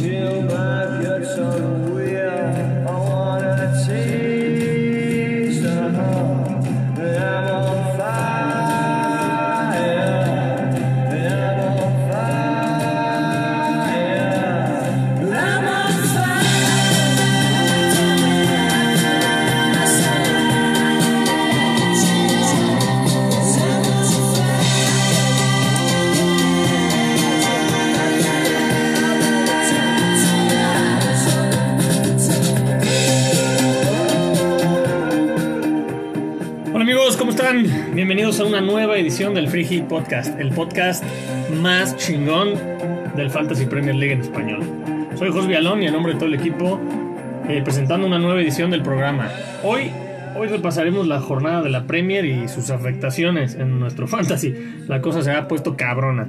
Meu pai. El podcast más chingón del Fantasy Premier League en español. Soy Jos Vialón y en nombre de todo el equipo eh, presentando una nueva edición del programa. Hoy, hoy repasaremos la jornada de la Premier y sus afectaciones en nuestro Fantasy. La cosa se ha puesto cabrona.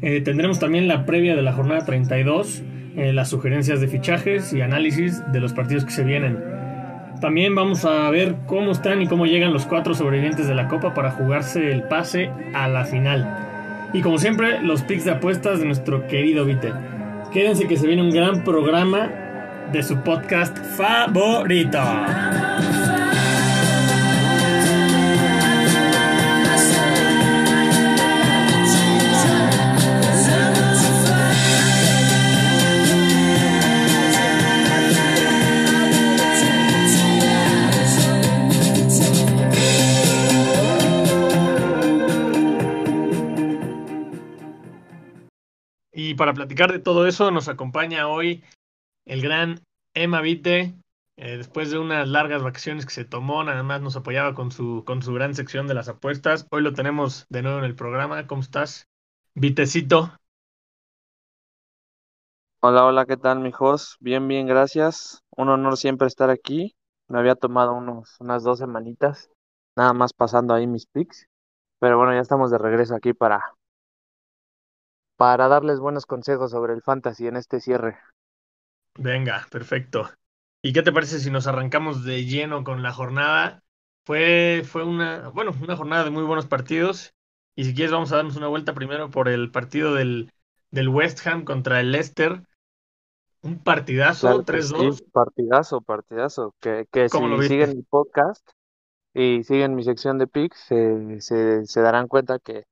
Eh, tendremos también la previa de la jornada 32, eh, las sugerencias de fichajes y análisis de los partidos que se vienen. También vamos a ver cómo están y cómo llegan los cuatro sobrevivientes de la Copa para jugarse el pase a la final. Y como siempre, los picks de apuestas de nuestro querido Vite. Quédense que se viene un gran programa de su podcast favorito. Para platicar de todo eso nos acompaña hoy el gran Emma Vite. Eh, después de unas largas vacaciones que se tomó, nada más nos apoyaba con su, con su gran sección de las apuestas. Hoy lo tenemos de nuevo en el programa. ¿Cómo estás? Vitecito. Hola, hola, ¿qué tal, mijos? Bien, bien, gracias. Un honor siempre estar aquí. Me había tomado unos, unas dos semanitas, nada más pasando ahí mis picks. Pero bueno, ya estamos de regreso aquí para, para darles buenos consejos sobre el fantasy en este cierre. Venga, perfecto. ¿Y qué te parece si nos arrancamos de lleno con la jornada? Fue, fue una, bueno, una jornada de muy buenos partidos. Y si quieres, vamos a darnos una vuelta primero por el partido del, del West Ham contra el Leicester. Un partidazo, Claro que 3-2. sí, partidazo, partidazo. Que, que ¿Cómo lo si siguen mi podcast y siguen mi sección de picks, se, se, se darán cuenta que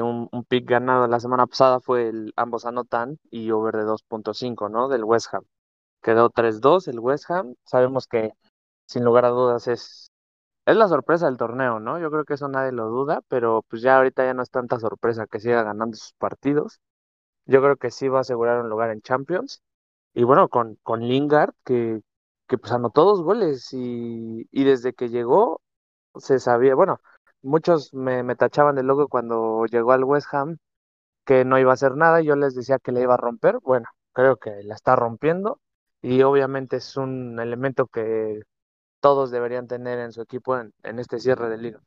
un, un pick ganado la semana pasada fue el ambos anotan y over de 2.5, ¿no? Del West Ham. Quedó 3-2 el West Ham. Sabemos que sin lugar a dudas es, es la sorpresa del torneo, ¿no? Yo creo que eso nadie lo duda, pero pues ya ahorita ya no es tanta sorpresa que siga ganando sus partidos. Yo creo que sí va a asegurar un lugar en Champions. Y bueno, con, con Lingard, que, que pues anotó dos goles y, y desde que llegó se sabía, bueno, muchos me, me tachaban de loco cuando llegó al West Ham que no iba a hacer nada, yo les decía que le iba a romper. Bueno, creo que la está rompiendo y obviamente es un elemento que todos deberían tener en su equipo en, en este cierre de liga.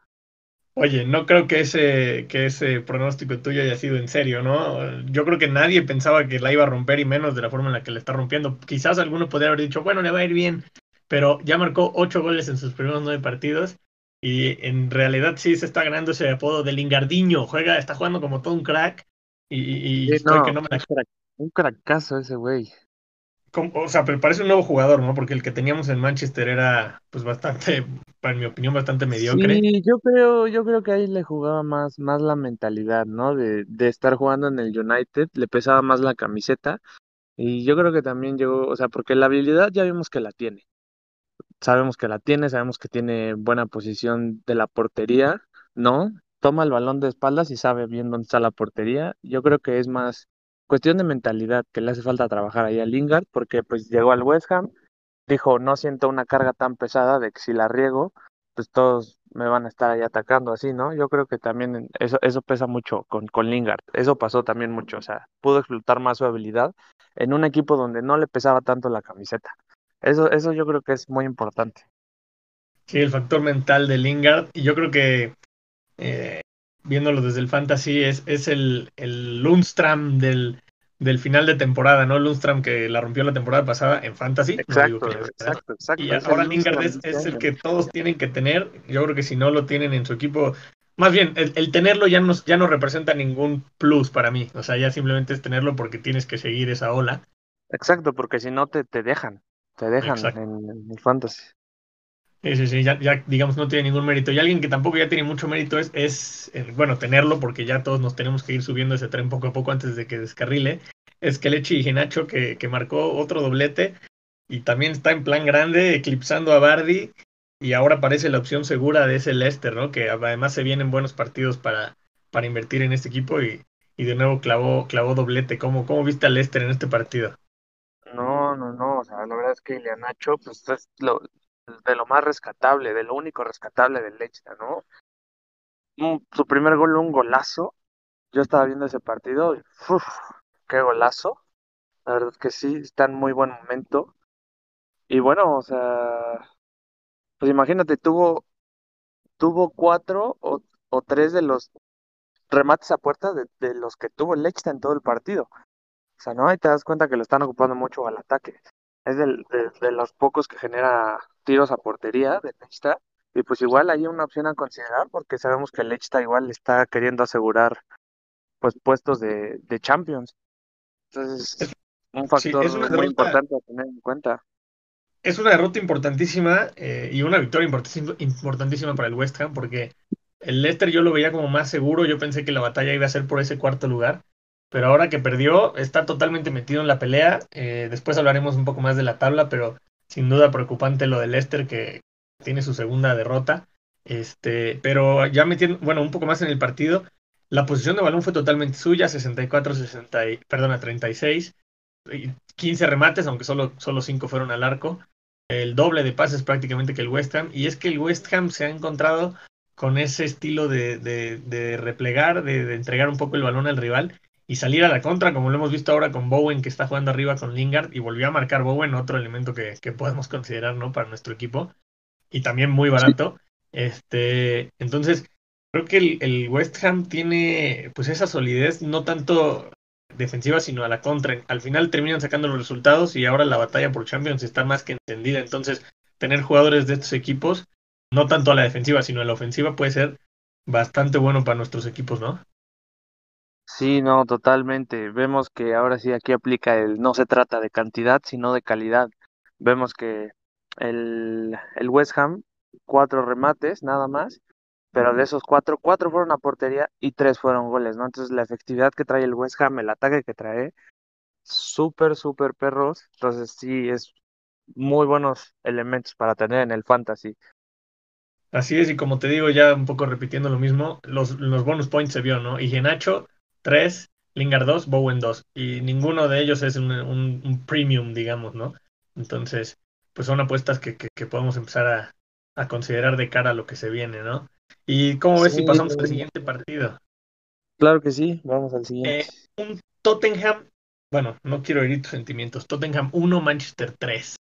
Oye, no creo que ese, que ese pronóstico tuyo haya sido en serio, ¿no? Yo creo que nadie pensaba que la iba a romper y menos de la forma en la que le está rompiendo. Quizás alguno podría haber dicho, bueno, le va a ir bien, pero ya marcó ocho goles en sus primeros nueve partidos y en realidad sí se está ganando ese apodo de Lingardiño. Juega, está jugando como todo un crack y, y- Sí, no, que no me la... un crack- un cracazo ese güey. como- O sea, pero parece un nuevo jugador, ¿no? Porque el que teníamos en Manchester era, pues, bastante, para mi opinión, bastante mediocre. Sí, yo creo, yo creo que ahí le jugaba más, más la mentalidad, ¿no? De, de estar jugando en el United, le pesaba más la camiseta. Y yo creo que también llegó, o sea, porque la habilidad ya vimos que la tiene. Sabemos que la tiene, sabemos que tiene buena posición de la portería, ¿no? Toma el balón de espaldas y sabe bien dónde está la portería. Yo creo que es más cuestión de mentalidad que le hace falta trabajar ahí a Lingard, porque pues llegó al West Ham, dijo, no siento una carga tan pesada de que si la riego, pues todos me van a estar ahí atacando así, ¿no? Yo creo que también eso, eso pesa mucho con, con Lingard. Eso pasó también mucho, o sea, pudo explotar más su habilidad en un equipo donde no le pesaba tanto la camiseta. Eso, eso yo creo que es muy importante. Sí, el factor mental de Lingard. Y yo creo que, eh, viéndolo desde el fantasy, es, es el, el Lundstram del, del final de temporada, ¿no? Lundstram que la rompió la temporada pasada en fantasy. No Exacto, que exacto, exacto. Y ahora Lingard es, es el que todos tienen que tener. Yo creo que si no lo tienen en su equipo, más bien, el, el tenerlo ya no, ya no representa ningún plus para mí. O sea, ya simplemente es tenerlo porque tienes que seguir esa ola. Exacto, porque si no te, te dejan, te dejan Exacto. en, el fantasy. Sí, sí, sí, ya, ya, digamos no tiene ningún mérito. Y alguien que tampoco ya tiene mucho mérito es, es eh, bueno, tenerlo, porque ya todos nos tenemos que ir subiendo ese tren poco a poco antes de que descarrile. Es Kelechi y Genacho que, que marcó otro doblete y también está en plan grande, eclipsando a Bardi. Y ahora parece la opción segura de ese Leicester, ¿no? Que además se vienen buenos partidos para, para invertir en este equipo y, y de nuevo clavó, clavó doblete. ¿Cómo, ¿Cómo viste al Leicester en este partido? No, no, no, o sea, la verdad es que Iheanacho, pues es lo, de lo más rescatable, de lo único rescatable del Leicester, ¿no? Un- su primer gol, un golazo. Yo estaba viendo ese partido y ¡uf! qué golazo. La verdad es que sí, está en muy buen momento. Y bueno, o sea, pues imagínate, tuvo, tuvo cuatro o, o tres de los remates a puerta de, de los que tuvo el Leicester en todo el partido. O sea, ¿no? Ahí te das cuenta que lo están ocupando mucho al ataque. Es del- de, de los pocos que genera tiros a portería de Leicester. Y pues igual hay una opción a considerar porque sabemos que el Leicester igual está queriendo asegurar pues puestos de, de Champions. Entonces, un Sí, es una factor muy derrota importante a tener en cuenta. Es una derrota importantísima eh, y una victoria importantísima, importantísima para el West Ham porque el Leicester yo lo veía como más seguro, yo pensé que la batalla iba a ser por ese cuarto lugar, pero ahora que perdió está totalmente metido en la pelea, eh, después hablaremos un poco más de la tabla, pero sin duda preocupante lo del Leicester que tiene su segunda derrota, este, pero ya metiendo, bueno, un poco más en el partido, la posición de balón fue totalmente suya, 64-60, y- perdona, 36 y 15 remates, aunque solo, solo 5 fueron al arco. El doble de pases prácticamente que el West Ham. Y es que el West Ham se ha encontrado con ese estilo de, de, de replegar, de, de, entregar un poco el balón al rival y salir a la contra, como lo hemos visto ahora con Bowen, que está jugando arriba con Lingard, y volvió a marcar Bowen, otro elemento que, que podemos considerar ¿no? para nuestro equipo, y también muy barato. Este, entonces, creo que el, el West Ham tiene pues esa solidez, no tanto defensiva, sino a la contra. Al final terminan sacando los resultados y ahora la batalla por Champions está más que encendida. Entonces, tener jugadores de estos equipos, no tanto a la defensiva, sino a la ofensiva, puede ser bastante bueno para nuestros equipos, ¿no? Sí, no, totalmente. Vemos que ahora sí aquí aplica el no se trata de cantidad, sino de calidad. Vemos que el, el West Ham, cuatro remates nada más, pero de esos cuatro, cuatro fueron a portería y tres fueron goles, ¿no? Entonces la efectividad que trae el West Ham, el ataque que trae, súper, súper perros. Entonces sí, es muy buenos elementos para tener en el fantasy. Así es, y como te digo, ya un poco repitiendo lo mismo, los, los bonus points se vio, ¿no? Iheanacho, 3, Lingard 2, Bowen 2, y ninguno de ellos es un, un, un premium, digamos, ¿no? Entonces, pues son apuestas que, que, que podemos empezar a, a, considerar de cara a lo que se viene, ¿no? ¿Y cómo ves Sí, si pasamos al siguiente partido? Claro que sí, vamos al siguiente. Eh, un Tottenham, bueno, no quiero herir tus sentimientos, Tottenham 1, Manchester 3.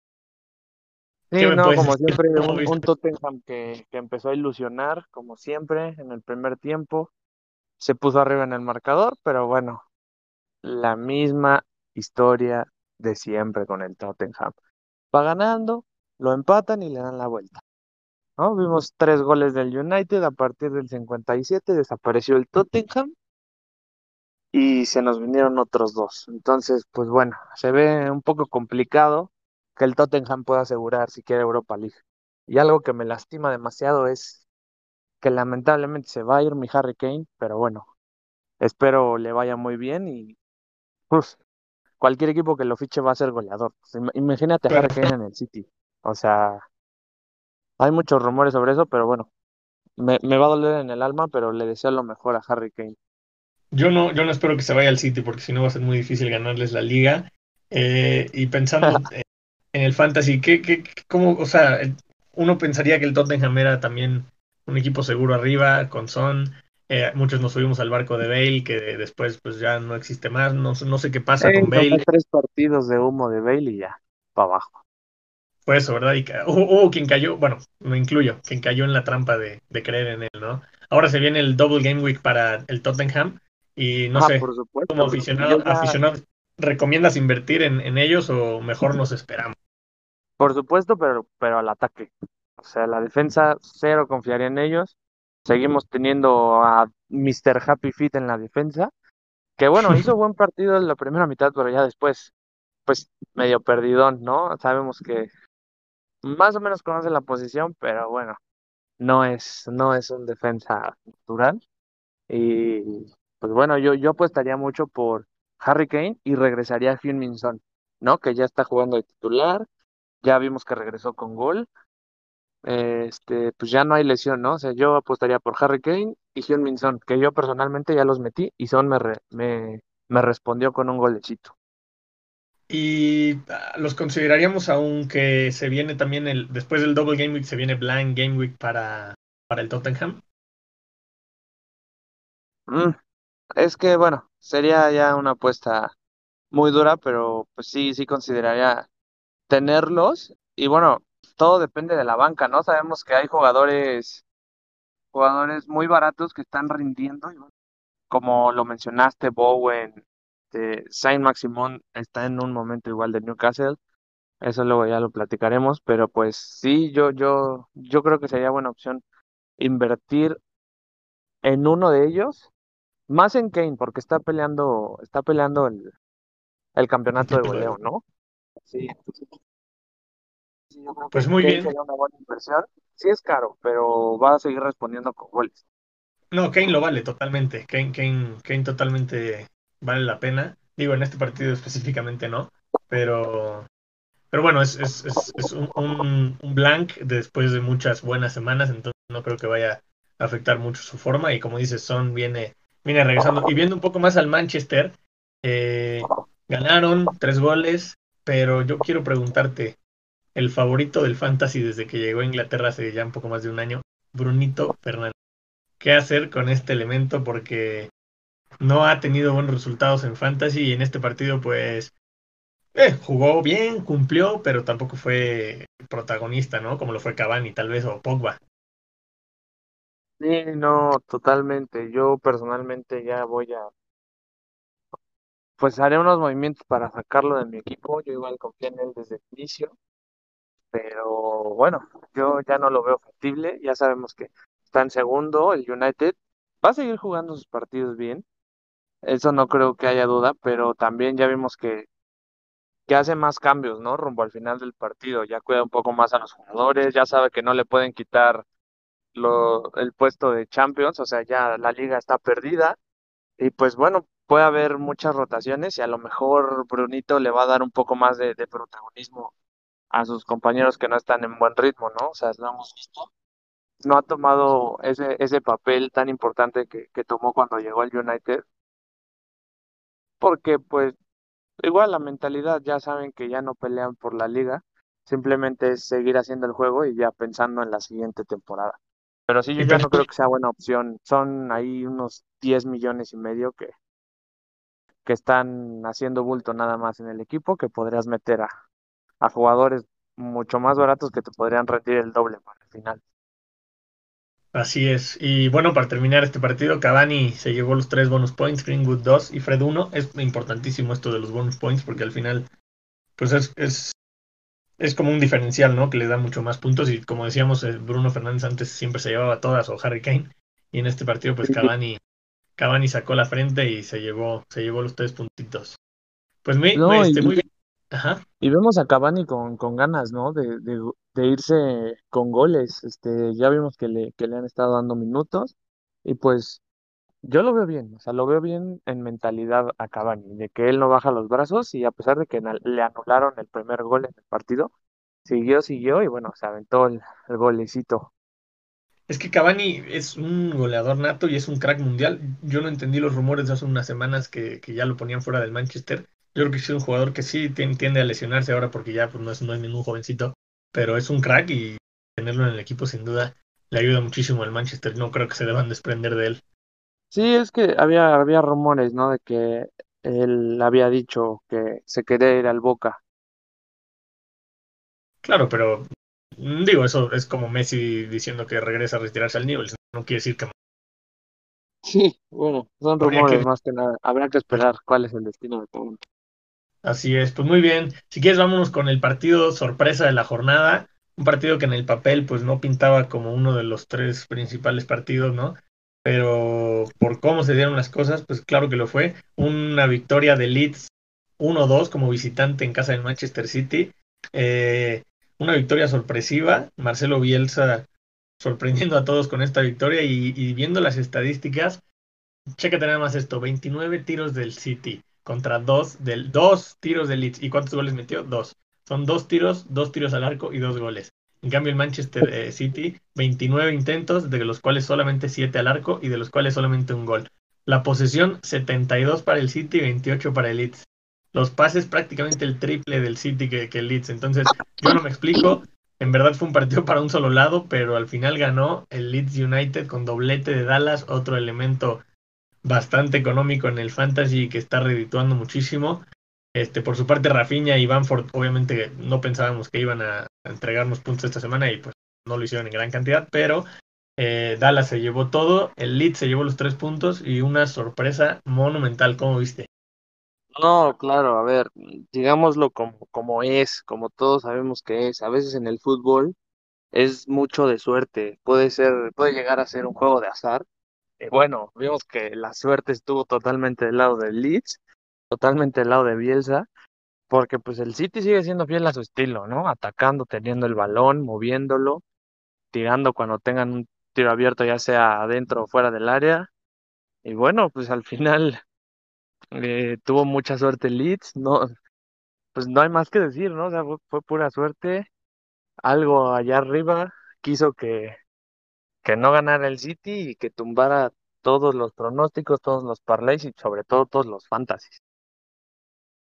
Sí, no, como siempre, un, un, Tottenham que, que empezó a ilusionar, como siempre, en el primer tiempo. Se puso arriba en el marcador, pero bueno, la misma historia de siempre con el Tottenham. Va ganando, lo empatan y le dan la vuelta. ¿no? Vimos tres goles del United a partir del 57, desapareció el Tottenham y se nos vinieron otros dos. Entonces, pues bueno, se ve un poco complicado que el Tottenham pueda asegurar si quiere Europa League. Y algo que me lastima demasiado es que lamentablemente se va a ir mi Harry Kane, pero bueno, espero le vaya muy bien y pues, cualquier equipo que lo fiche va a ser goleador. Imagínate a Harry Kane en el City. O sea, hay muchos rumores sobre eso, pero bueno, me, me va a doler en el alma, pero le deseo lo mejor a Harry Kane. Yo no, yo no espero que se vaya al City porque si no va a ser muy difícil ganarles la liga. Eh, y pensando en el fantasy, ¿qué, qué, cómo, o sea, uno pensaría que el Tottenham era también un equipo seguro arriba, con Son. Eh, muchos nos subimos al barco de Bale, que después pues ya no existe más. No, no sé qué pasa eh, con Bale. Tres partidos de humo de Bale y ya, para abajo. Fue eso, ¿verdad? Y quien cayó, bueno, me incluyo, quien cayó en la trampa de, de, creer en él, ¿no? Ahora se viene el Double Game Week para el Tottenham y no ah, sé, supuesto, como aficionado, ya... aficionado, ¿recomiendas invertir en, en ellos o mejor nos esperamos? Por supuesto, pero, pero al ataque. O sea, la defensa, cero confiaría en ellos. Seguimos teniendo a Mr. Happy Feet en la defensa. Que bueno, hizo buen partido en la primera mitad, pero ya después pues medio perdidón, ¿no? Sabemos que más o menos conoce la posición, pero bueno, no es, no es un defensa natural. Y pues bueno, yo, yo apostaría mucho por Harry Kane y regresaría a Son, ¿no? Que ya está jugando de titular, ya vimos que regresó con gol. Este, pues ya no hay lesión, ¿no? O sea, yo apostaría por Harry Kane y Heung-min Son, que yo personalmente ya los metí y Son me, re- me, me respondió con un golecito. Y ah, los consideraríamos aunque se viene también el, después del Double Game Week, se viene Blind Game Week para, para el Tottenham. Mm, es que bueno, sería ya una apuesta muy dura, pero pues sí, sí consideraría tenerlos. Y bueno, todo depende de la banca, ¿no? Sabemos que hay jugadores, jugadores muy baratos que están rindiendo, como lo mencionaste, Bowen, eh, Saint-Maximin está en un momento igual de Newcastle. Eso luego ya lo platicaremos, pero pues sí, yo, yo, yo creo que sería buena opción invertir en uno de ellos, más en Kane, porque está peleando, está peleando el, el campeonato de goleo, ¿no? Sí, entonces, sí, yo creo Pues que muy bien. sería una buena inversión. Sí es caro, pero va a seguir respondiendo con goles. No, Kane lo vale totalmente. Kane, Kane, Kane totalmente vale la pena. Digo, en este partido específicamente no, pero, pero bueno, es, es, es, es un, un, un blank después de muchas buenas semanas, entonces no creo que vaya a afectar mucho su forma. Y como dices, Son viene, viene regresando. Y viendo un poco más al Manchester, eh, ganaron tres goles, pero yo quiero preguntarte, el favorito del Fantasy desde que llegó a Inglaterra hace ya un poco más de un año, Brunito Fernández qué hacer con este elemento porque no ha tenido buenos resultados en Fantasy y en este partido pues eh, jugó bien, cumplió, pero tampoco fue protagonista, ¿no? Como lo fue Cavani tal vez o Pogba. Sí, no, totalmente. Yo personalmente ya voy a, pues haré unos movimientos para sacarlo de mi equipo. Yo igual confié en él desde el inicio, pero bueno, yo ya no lo veo factible. Ya sabemos que está en segundo, el United va a seguir jugando sus partidos bien. Eso no creo que haya duda, pero también ya vimos que, que hace más cambios, ¿no? Rumbo al final del partido. Ya cuida un poco más a los jugadores, ya sabe que no le pueden quitar lo, el puesto de Champions, o sea, ya la liga está perdida. Y pues bueno, puede haber muchas rotaciones y a lo mejor Brunito le va a dar un poco más de, de protagonismo a sus compañeros que no están en buen ritmo, ¿no? O sea, lo hemos visto. No ha tomado ese, ese papel tan importante que, que tomó cuando llegó al United, porque pues igual la mentalidad ya saben que ya no pelean por la liga, simplemente es seguir haciendo el juego y ya pensando en la siguiente temporada. Pero sí, yo ya no creo que sea buena opción. Son ahí unos 10 millones y medio que, que están haciendo bulto nada más en el equipo, que podrías meter a, a jugadores mucho más baratos que te podrían rendir el doble para el final. Así es. Y bueno, para terminar este partido, Cavani se llevó los tres bonus points, Greenwood 2 y Fred 1. Es importantísimo esto de los bonus points porque al final, pues es, es, es como un diferencial, ¿no? Que le da mucho más puntos y como decíamos, eh, Bruno Fernández antes siempre se llevaba todas o Harry Kane y en este partido pues Cavani, Cavani sacó la frente y se llevó, se llevó los tres puntitos. Pues muy, No, muy, este, y- muy bien. Ajá. Y vemos a Cavani con, con ganas, ¿no? De, de, de irse con goles. Este, ya vimos que le, que le han estado dando minutos. Y pues yo lo veo bien, o sea, lo veo bien en mentalidad a Cavani, de que él no baja los brazos y a pesar de que le anularon el primer gol en el partido, siguió, siguió y bueno, se aventó el, el golecito. Es que Cavani es un goleador nato y es un crack mundial. Yo no entendí los rumores de hace unas semanas que, que ya lo ponían fuera del Manchester. Yo creo que es un jugador que sí tien- tiende a lesionarse ahora porque ya pues, no, es, no es ningún jovencito, pero es un crack y tenerlo en el equipo sin duda le ayuda muchísimo al Manchester. No creo que se deban desprender de él. Sí, es que había, había rumores, ¿no? De que él había dicho que se quería ir al Boca. Claro, pero mm, digo, eso es como Messi diciendo que regresa a retirarse al nivel. No quiere decir que Sí, bueno, son rumores que- más que nada. Habrá que esperar cuál es el destino de uno. Así es, pues muy bien. Si quieres, vámonos con el partido sorpresa de la jornada. Un partido que en el papel pues no pintaba como uno de los tres principales partidos, ¿no? Pero por cómo se dieron las cosas, pues claro que lo fue. Una victoria de Leeds 1-2 como visitante en casa del Manchester City. Eh, una victoria sorpresiva. Marcelo Bielsa sorprendiendo a todos con esta victoria y, viendo las estadísticas, chécate nada más esto, 29 tiros del City contra dos, del, dos tiros del Leeds. ¿Y cuántos goles metió? Dos. Son dos tiros, dos tiros al arco y dos goles. En cambio, el Manchester eh, City, 29 intentos, de los cuales solamente 7 al arco y de los cuales solamente un gol. La posesión, 72 para el City y 28 para el Leeds. Los pases, prácticamente el triple del City que, que el Leeds. Entonces, yo no me explico. En verdad fue un partido para un solo lado, pero al final ganó el Leeds United con doblete de Dallas, otro elemento bastante económico en el fantasy que está redituando muchísimo. Este, por su parte, Rafinha y Banford, obviamente no pensábamos que iban a entregarnos puntos esta semana y pues no lo hicieron en gran cantidad, pero eh, Dallas se llevó todo, el Leeds se llevó los tres puntos y una sorpresa monumental, ¿cómo viste? No, claro, a ver, digámoslo como, como es, como todos sabemos que es. A veces en el fútbol es mucho de suerte, puede ser, puede llegar a ser un juego de azar. Eh, bueno, vimos que la suerte estuvo totalmente del lado del Leeds, totalmente del lado de Bielsa, porque pues el City sigue siendo fiel a su estilo, ¿no? Atacando, teniendo el balón, moviéndolo, tirando cuando tengan un tiro abierto, ya sea adentro o fuera del área. Y bueno, pues al final eh, tuvo mucha suerte Leeds, no, pues no hay más que decir, ¿no? O sea, fue pura suerte. Algo allá arriba quiso que, que no ganara el City y que tumbara todos los pronósticos, todos los parlays y sobre todo todos los fantasies.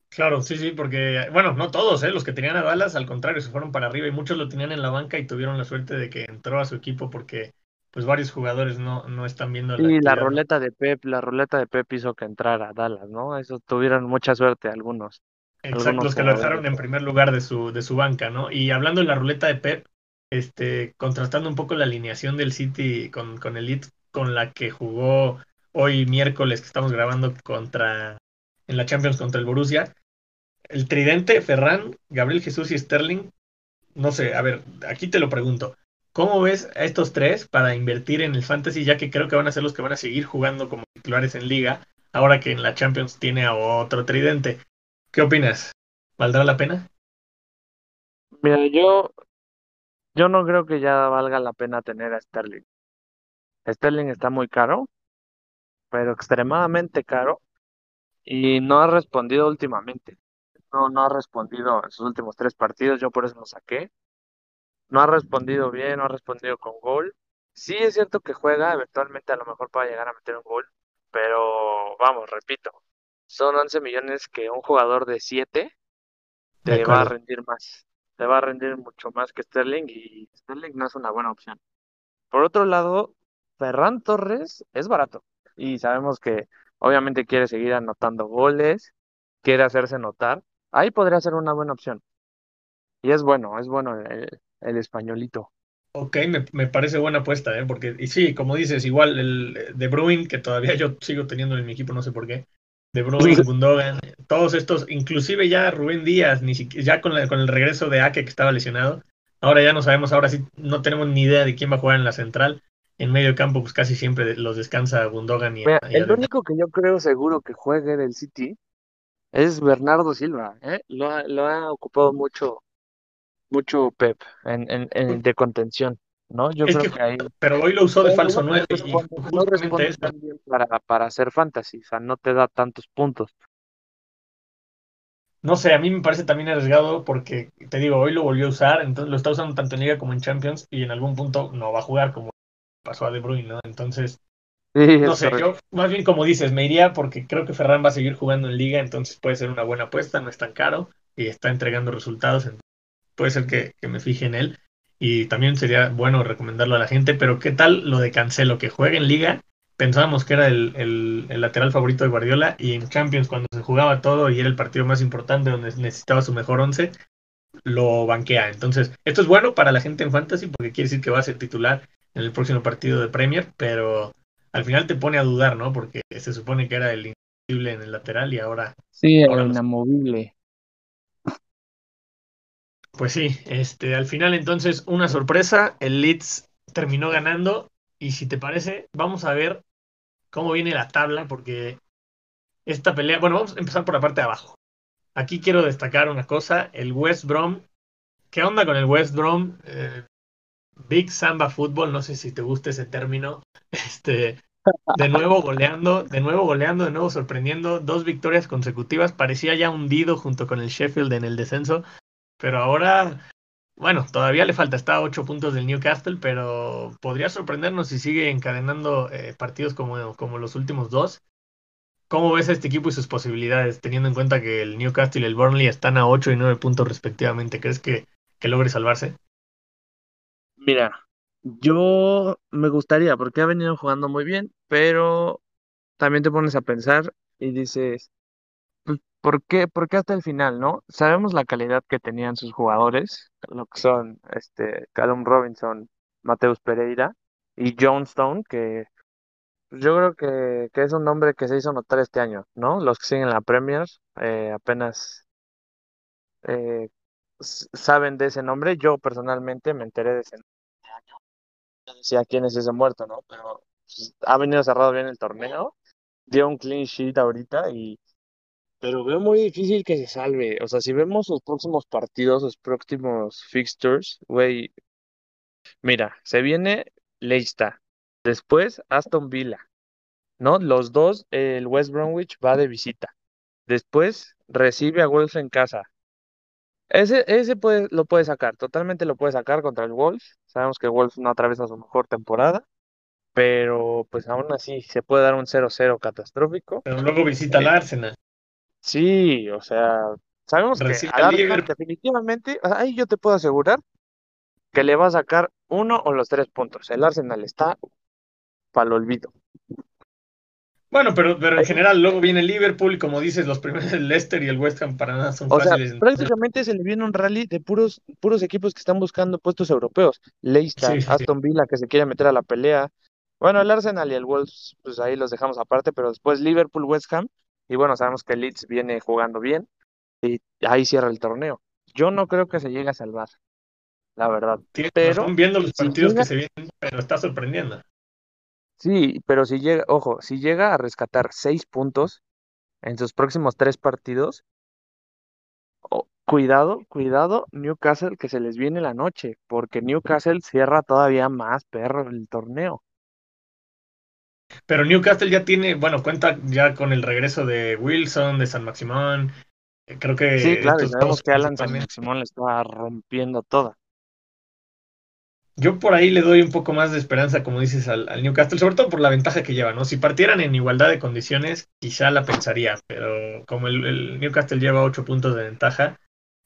Claro, sí, sí, porque, bueno, no todos, ¿eh? los que tenían a Dallas, al contrario, se fueron para arriba y muchos lo tenían en la banca y tuvieron la suerte de que entró a su equipo porque pues varios jugadores no, no están viendo la Y la ruleta de Pep, la ruleta de Pep hizo que entrara a Dallas, ¿no? Eso tuvieron mucha suerte algunos, Exacto, algunos los que lo dejaron en primer lugar de su, de su banca, ¿no? Y hablando de la ruleta de Pep, este, contrastando un poco la alineación del City con, el Leeds, con la que jugó hoy miércoles que estamos grabando contra, en la Champions contra el Borussia, el tridente, Ferran, Gabriel Jesús y Sterling, no sé, a ver, aquí te lo pregunto. ¿Cómo ves a estos tres para invertir en el fantasy, ya que creo que van a ser los que van a seguir jugando como titulares en liga, ahora que en la Champions tiene a otro tridente? ¿Qué opinas? ¿Valdrá la pena? Mira, yo, yo no creo que ya valga la pena tener a Sterling. Sterling está muy caro, pero extremadamente caro, y no ha respondido últimamente. No, no ha respondido en sus últimos tres partidos, yo por eso lo saqué. No ha respondido bien, no ha respondido con gol. Sí es cierto que juega, eventualmente a lo mejor para llegar a meter un gol, pero vamos, repito, son 11 millones que un jugador de 7 De te va a rendir más. Te va a rendir mucho más que Sterling y Sterling no es una buena opción. Por otro lado, Ferran Torres es barato y sabemos que obviamente quiere seguir anotando goles, quiere hacerse notar. Ahí podría ser una buena opción. Y es bueno, es bueno el, el españolito. Ok, me, me parece buena apuesta, ¿eh? Porque, y sí, como dices, igual el eh, De Bruyne, que todavía yo sigo teniendo en mi equipo, no sé por qué. De Bruyne, Gundogan, todos estos, inclusive ya Rubén Díaz, ni siquiera, ya con, la- con el regreso de Ake que estaba lesionado, ahora ya no sabemos, ahora sí no tenemos ni idea de quién va a jugar en la central. En medio campo, pues casi siempre los descansa Gundogan y, Mira, y el único que yo creo seguro que juegue del City es Bernardo Silva, ¿eh? Lo ha, lo ha ocupado mucho, mucho Pep en, en, en- de contención, ¿no? Yo Es creo que, que ahí pero hoy lo usó de falso no 9 y justamente para, para hacer fantasy, o sea, no te da tantos puntos. No sé, a mí me parece también arriesgado porque, te digo, hoy lo volvió a usar, entonces lo está usando tanto en Liga como en Champions y en algún punto no va a jugar como pasó a De Bruyne, ¿no? Entonces, Sí, no sé, correcto. yo más bien como dices, me iría porque creo que Ferran va a seguir jugando en Liga, entonces puede ser una buena apuesta, no es tan caro y está entregando resultados, entonces puede ser que, que me fije en él y también sería bueno recomendarlo a la gente, pero ¿qué tal lo de Cancelo, que juegue en Liga? Pensábamos que era el, el- el lateral favorito de Guardiola y en Champions cuando se jugaba todo y era el partido más importante donde necesitaba su mejor once, lo banquea. Entonces, esto es bueno para la gente en Fantasy porque quiere decir que va a ser titular en el próximo partido de Premier, pero al final te pone a dudar, ¿no? Porque se supone que era el invisible en el lateral y ahora, Sí, ahora el inamovible. Pues sí, este, al final entonces una sorpresa, el Leeds terminó ganando y si te parece, vamos a ver cómo viene la tabla porque esta pelea, bueno, vamos a empezar por la parte de abajo. aquí quiero destacar una cosa, el West Brom. ¿Qué onda con el West Brom? Eh, Big Samba Football, no sé si te gusta ese término. Este, de nuevo goleando, de nuevo goleando, de nuevo sorprendiendo, dos victorias consecutivas, parecía ya hundido junto con el Sheffield en el descenso, pero ahora, bueno, todavía le falta, está a ocho puntos del Newcastle, pero podría sorprendernos si sigue encadenando eh, partidos como, como los últimos dos. ¿Cómo ves a este equipo y sus posibilidades, teniendo en cuenta que el Newcastle y el Burnley están a 8 y 9 puntos respectivamente? ¿Crees que, que logre salvarse? Mira, yo me gustaría, porque ha venido jugando muy bien, pero también te pones a pensar y dices, ¿por qué, por qué hasta el final, no? Sabemos la calidad que tenían sus jugadores, lo que son este Callum Robinson, Mateus Pereira y John Stone, que pues, yo creo que, que es un nombre que se hizo notar este año, ¿no? Los que siguen la Premier eh, apenas eh, saben de ese nombre. Yo personalmente me enteré de ese nombre. Yo decía quién es ese muerto, ¿no? Pero pues, ha venido cerrado bien el torneo, dio un clean sheet ahorita y pero veo muy difícil que se salve. O sea, si vemos sus próximos partidos, sus próximos fixtures, güey, mira, se viene Leicester, después Aston Villa, ¿no? Los dos, el West Bromwich va de visita. Después recibe a Wolves en casa. Ese, ese puede, lo puede sacar, totalmente lo puede sacar contra el Wolves. Sabemos que Wolves no atraviesa su mejor temporada, pero pues aún así se puede dar un 0-0 catastrófico. Pero luego visita al Eh, Arsenal, sí, o sea, sabemos que recibe Liverpool. definitivamente, ahí yo te puedo asegurar que le va a sacar uno o los tres puntos. El Arsenal está para el olvido. Bueno, pero, pero en general luego viene Liverpool y como dices, los primeros el Leicester y el West Ham para nada son O sea, fáciles. Entonces, prácticamente se le viene un rally de puros, puros equipos que están buscando puestos europeos. Leicester, sí. Aston Villa que se quiere meter a la pelea. Bueno, el Arsenal y el Wolves, pues ahí los dejamos aparte, pero después Liverpool, West Ham, y bueno, sabemos que el Leeds viene jugando bien, y ahí cierra el torneo. Yo no creo que se llegue a salvar, la verdad. Pero razón viendo los si partidos que se vienen, pero está sorprendiendo. sí, pero si llega, ojo, si llega a rescatar seis puntos en sus próximos tres partidos, Oh, cuidado, cuidado, Newcastle, que se les viene la noche, porque Newcastle cierra todavía más perro el torneo. Pero Newcastle ya tiene, bueno, cuenta ya con el regreso de Wilson, de San Maximón. Eh, Creo Sí, que claro, y estos sabemos que Alan San. Maximón le está rompiendo toda. Yo por ahí le doy un poco más de esperanza, como dices, al, al Newcastle, sobre todo por la ventaja que lleva, ¿no? Si partieran en igualdad de condiciones, quizá la pensaría, pero como el, el Newcastle lleva ocho puntos de ventaja,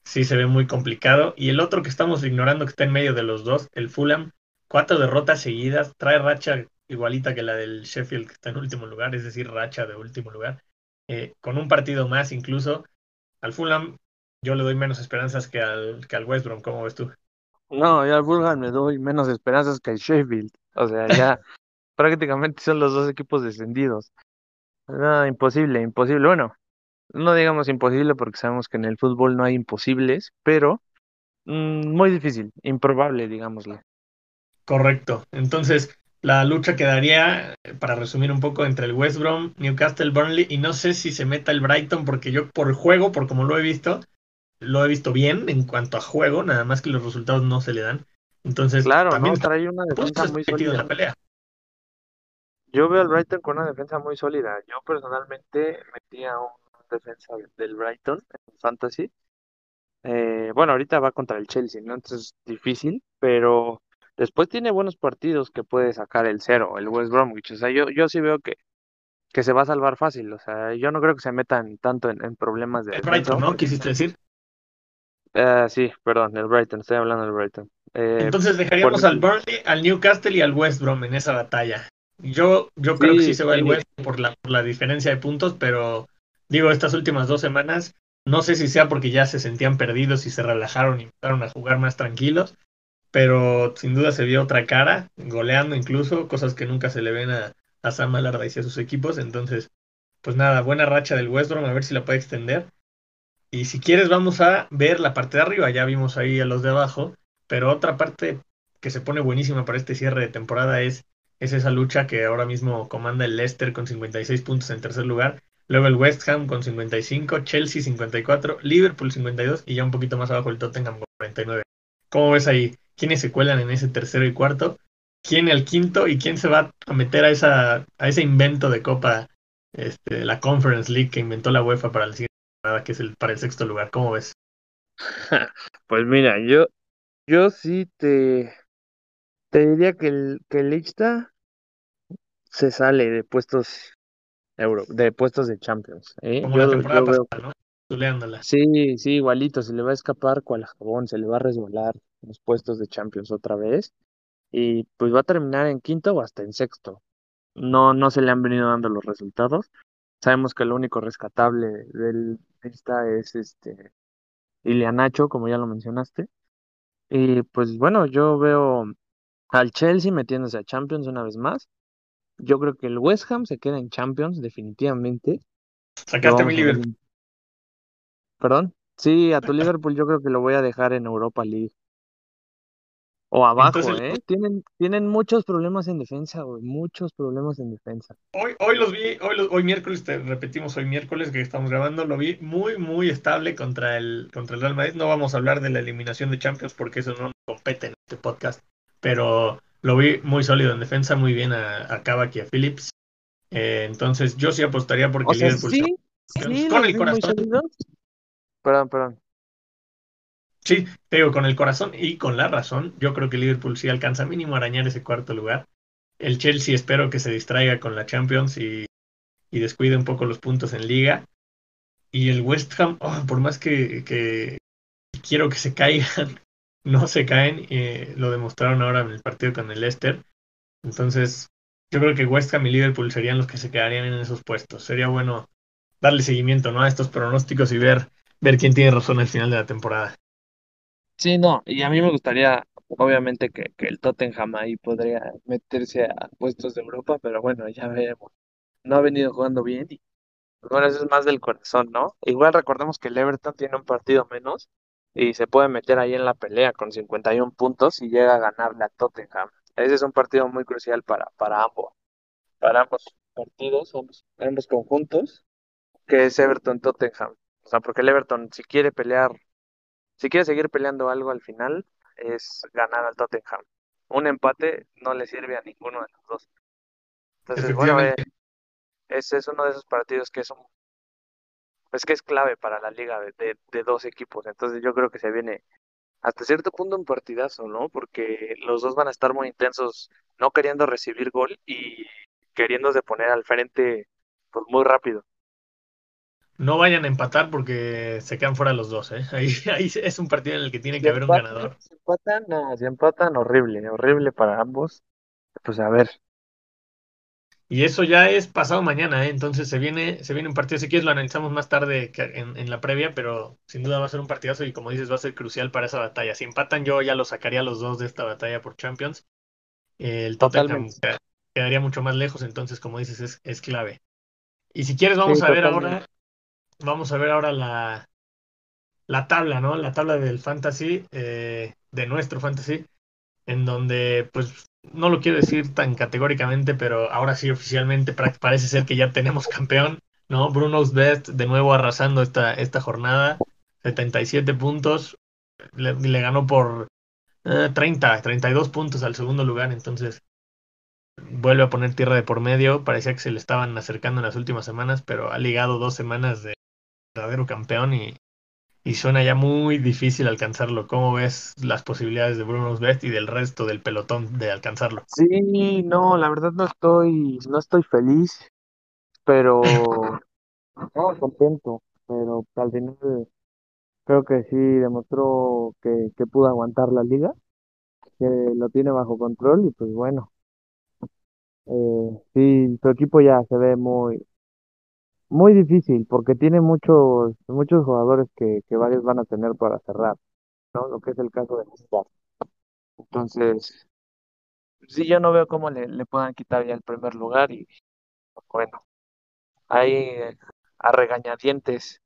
sí se ve muy complicado. Y el otro que estamos ignorando, que está en medio de los dos, el Fulham, cuatro derrotas seguidas, trae racha igualita que la del Sheffield, que está en último lugar, es decir, racha de último lugar, eh, con un partido más incluso. Al Fulham yo le doy menos esperanzas que al, que al West Brom, ¿cómo ves tú? No, yo al Fulham le doy menos esperanzas que al Sheffield. O sea, ya prácticamente son los dos equipos descendidos. No, imposible, imposible. Bueno, no digamos imposible porque sabemos que en el fútbol no hay imposibles, pero mm, muy difícil, improbable, digámosle. Correcto. Entonces, la lucha quedaría, para resumir un poco, entre el West Brom, Newcastle, Burnley, y no sé si se meta el Brighton, porque yo por juego, por como lo he visto, lo he visto bien en cuanto a juego, nada más que los resultados no se le dan. Entonces, Claro, también ¿no? Trae una defensa muy en sólida. la pelea. Yo veo al Brighton con una defensa muy sólida. Yo personalmente metí a un defensa del Brighton en Fantasy. Eh, bueno, ahorita va contra el Chelsea, ¿no? Entonces es difícil, pero después tiene buenos partidos que puede sacar el cero, el West Bromwich. O sea, yo, yo sí veo que, que se va a salvar fácil. O sea, yo no creo que se metan tanto en, en problemas de El. Brighton, ¿no? Quisiste decir. Eh, sí, perdón, el Brighton, estoy hablando del Brighton. Eh, Entonces por dejaríamos al Burnley, al Newcastle y al West Brom en esa batalla. Yo, yo creo que sí se va el West por la, por la diferencia de puntos, pero digo, estas últimas dos semanas, no sé si sea porque ya se sentían perdidos y se relajaron y empezaron a jugar más tranquilos, pero sin duda se vio otra cara, goleando incluso, cosas que nunca se le ven a, a Sam Allardyce y a sus equipos. Entonces, pues nada, buena racha del West Brom, a ver si la puede extender. Y si quieres, vamos a ver la parte de arriba. Ya vimos ahí a los de abajo. Pero otra parte que se pone buenísima para este cierre de temporada es, es esa lucha que ahora mismo comanda el Leicester con 56 puntos en tercer lugar. Luego el West Ham con 55, Chelsea 54, Liverpool 52 y ya un poquito más abajo el Tottenham con 49. ¿Cómo ves ahí? ¿Quiénes se cuelan en ese tercero y cuarto? ¿Quién el quinto y quién se va a meter a, esa, a ese invento de Copa, este, la Conference League que inventó la UEFA para la siguiente temporada, que es el, para el sexto lugar? ¿Cómo ves? Pues mira, yo, yo sí te, te diría que el, que el Ixta se sale de puestos euro, de puestos de Champions. ¿eh? Como Yo, la temporada yo veo- pasada, ¿no? Sí, sí, igualito, se le va a escapar cual jabón, se le va a resbalar los puestos de Champions otra vez y pues va a terminar en quinto o hasta en sexto. No, no se le han venido dando los resultados. Sabemos que lo único rescatable del Ixta es este Ilianacho, como ya lo mencionaste. Y pues bueno, yo veo al Chelsea metiéndose a Champions una vez más. Yo creo que el West Ham se queda en Champions, definitivamente. Sacaste a mi Liverpool. ¿Perdón? Sí, a tu Liverpool yo creo que lo voy a dejar en Europa League. O abajo, Entonces, ¿eh? Tienen, tienen muchos problemas en defensa, güey, muchos problemas en defensa. Hoy, hoy los vi, hoy, los- hoy miércoles, te repetimos hoy miércoles que estamos grabando, lo vi muy, muy estable contra el, contra el Real Madrid. No vamos a hablar de la eliminación de Champions porque eso no nos compete en este podcast, pero lo vi muy sólido en defensa, muy bien a, a Kavak y a Phillips. Eh, entonces yo sí apostaría porque O sea, Liverpool sí, sí, con el corazón. Perdón, perdón. Sí, te digo, con el corazón y con la razón, yo creo que Liverpool sí alcanza mínimo a arañar ese cuarto lugar. El Chelsea espero que se distraiga con la Champions y, descuide un poco los puntos en liga. Y el West Ham, oh, por más que, que quiero que se caigan, no se caen. eh, lo demostraron ahora en el partido con el Leicester. Entonces, yo creo que West Ham y Liverpool serían los que se quedarían en esos puestos. Sería bueno darle seguimiento ¿no? a estos pronósticos y ver, ver quién tiene razón al final de la temporada. Sí, no, y a mí me gustaría, obviamente, que, que el Tottenham ahí podría meterse a puestos de Europa, pero bueno, ya veremos. No ha venido jugando bien y pues, bueno, eso es más del corazón, ¿no? Igual recordemos que el Everton tiene un partido menos y se puede meter ahí en la pelea con 51 puntos y llega a ganarle a Tottenham. Ese es un partido muy crucial para, para ambos, para ambos partidos, ambos, ambos conjuntos, que es Everton-Tottenham. O sea, porque el Everton, si quiere pelear si quiere seguir peleando algo al final, es ganar al Tottenham. Un empate no le sirve a ninguno de los dos. Entonces, bueno, eh, ese es uno de esos partidos que es un, es que es clave para la liga de, de, de dos equipos. Entonces yo creo que se viene hasta cierto punto un partidazo, ¿no? Porque los dos van a estar muy intensos, no queriendo recibir gol y queriéndose poner al frente pues muy rápido. No vayan a empatar porque se quedan fuera los dos, ¿eh? Ahí, ahí es un partido en el que tiene Si que haber un empatan, ganador. si empatan, no, si empatan, horrible, horrible para ambos. Pues a ver. Y eso ya es pasado mañana, ¿eh? Entonces se viene, se viene un partido. Si quieres lo analizamos más tarde que en, en la previa, pero sin duda va a ser un partidazo y como dices va a ser crucial para esa batalla. Si empatan yo ya lo sacaría a los dos de esta batalla por Champions. El Tottenham Totalmente. quedaría mucho más lejos, entonces como dices es, es clave. Y si quieres Sí, vamos a ver totalmente. ahora, vamos a ver ahora la, la tabla, ¿no? La tabla del fantasy, eh, de nuestro fantasy, en donde, pues, no lo quiero decir tan categóricamente, pero ahora sí oficialmente parece ser que ya tenemos campeón, ¿no? Bruno's Best de nuevo arrasando esta, esta jornada, 77 puntos, le, le ganó por eh, 30, 32 puntos al segundo lugar, entonces vuelve a poner tierra de por medio, parecía que se le estaban acercando en las últimas semanas, pero ha ligado dos semanas de verdadero campeón y, y suena ya muy difícil alcanzarlo. ¿Cómo ves las posibilidades de Bruno Best y del resto del pelotón de alcanzarlo? Sí, no, la verdad no estoy, no estoy feliz, pero no, contento, pero al final creo que sí demostró que, que pudo aguantar la liga, que lo tiene bajo control y pues bueno, eh, sí, su equipo ya se ve muy, muy difícil porque tiene muchos, muchos jugadores que, que varios van a tener para cerrar, ¿no? Lo que es el caso de Neymar. Entonces, sí, yo no veo cómo le, le puedan quitar ya el primer lugar y bueno. ahí a regañadientes.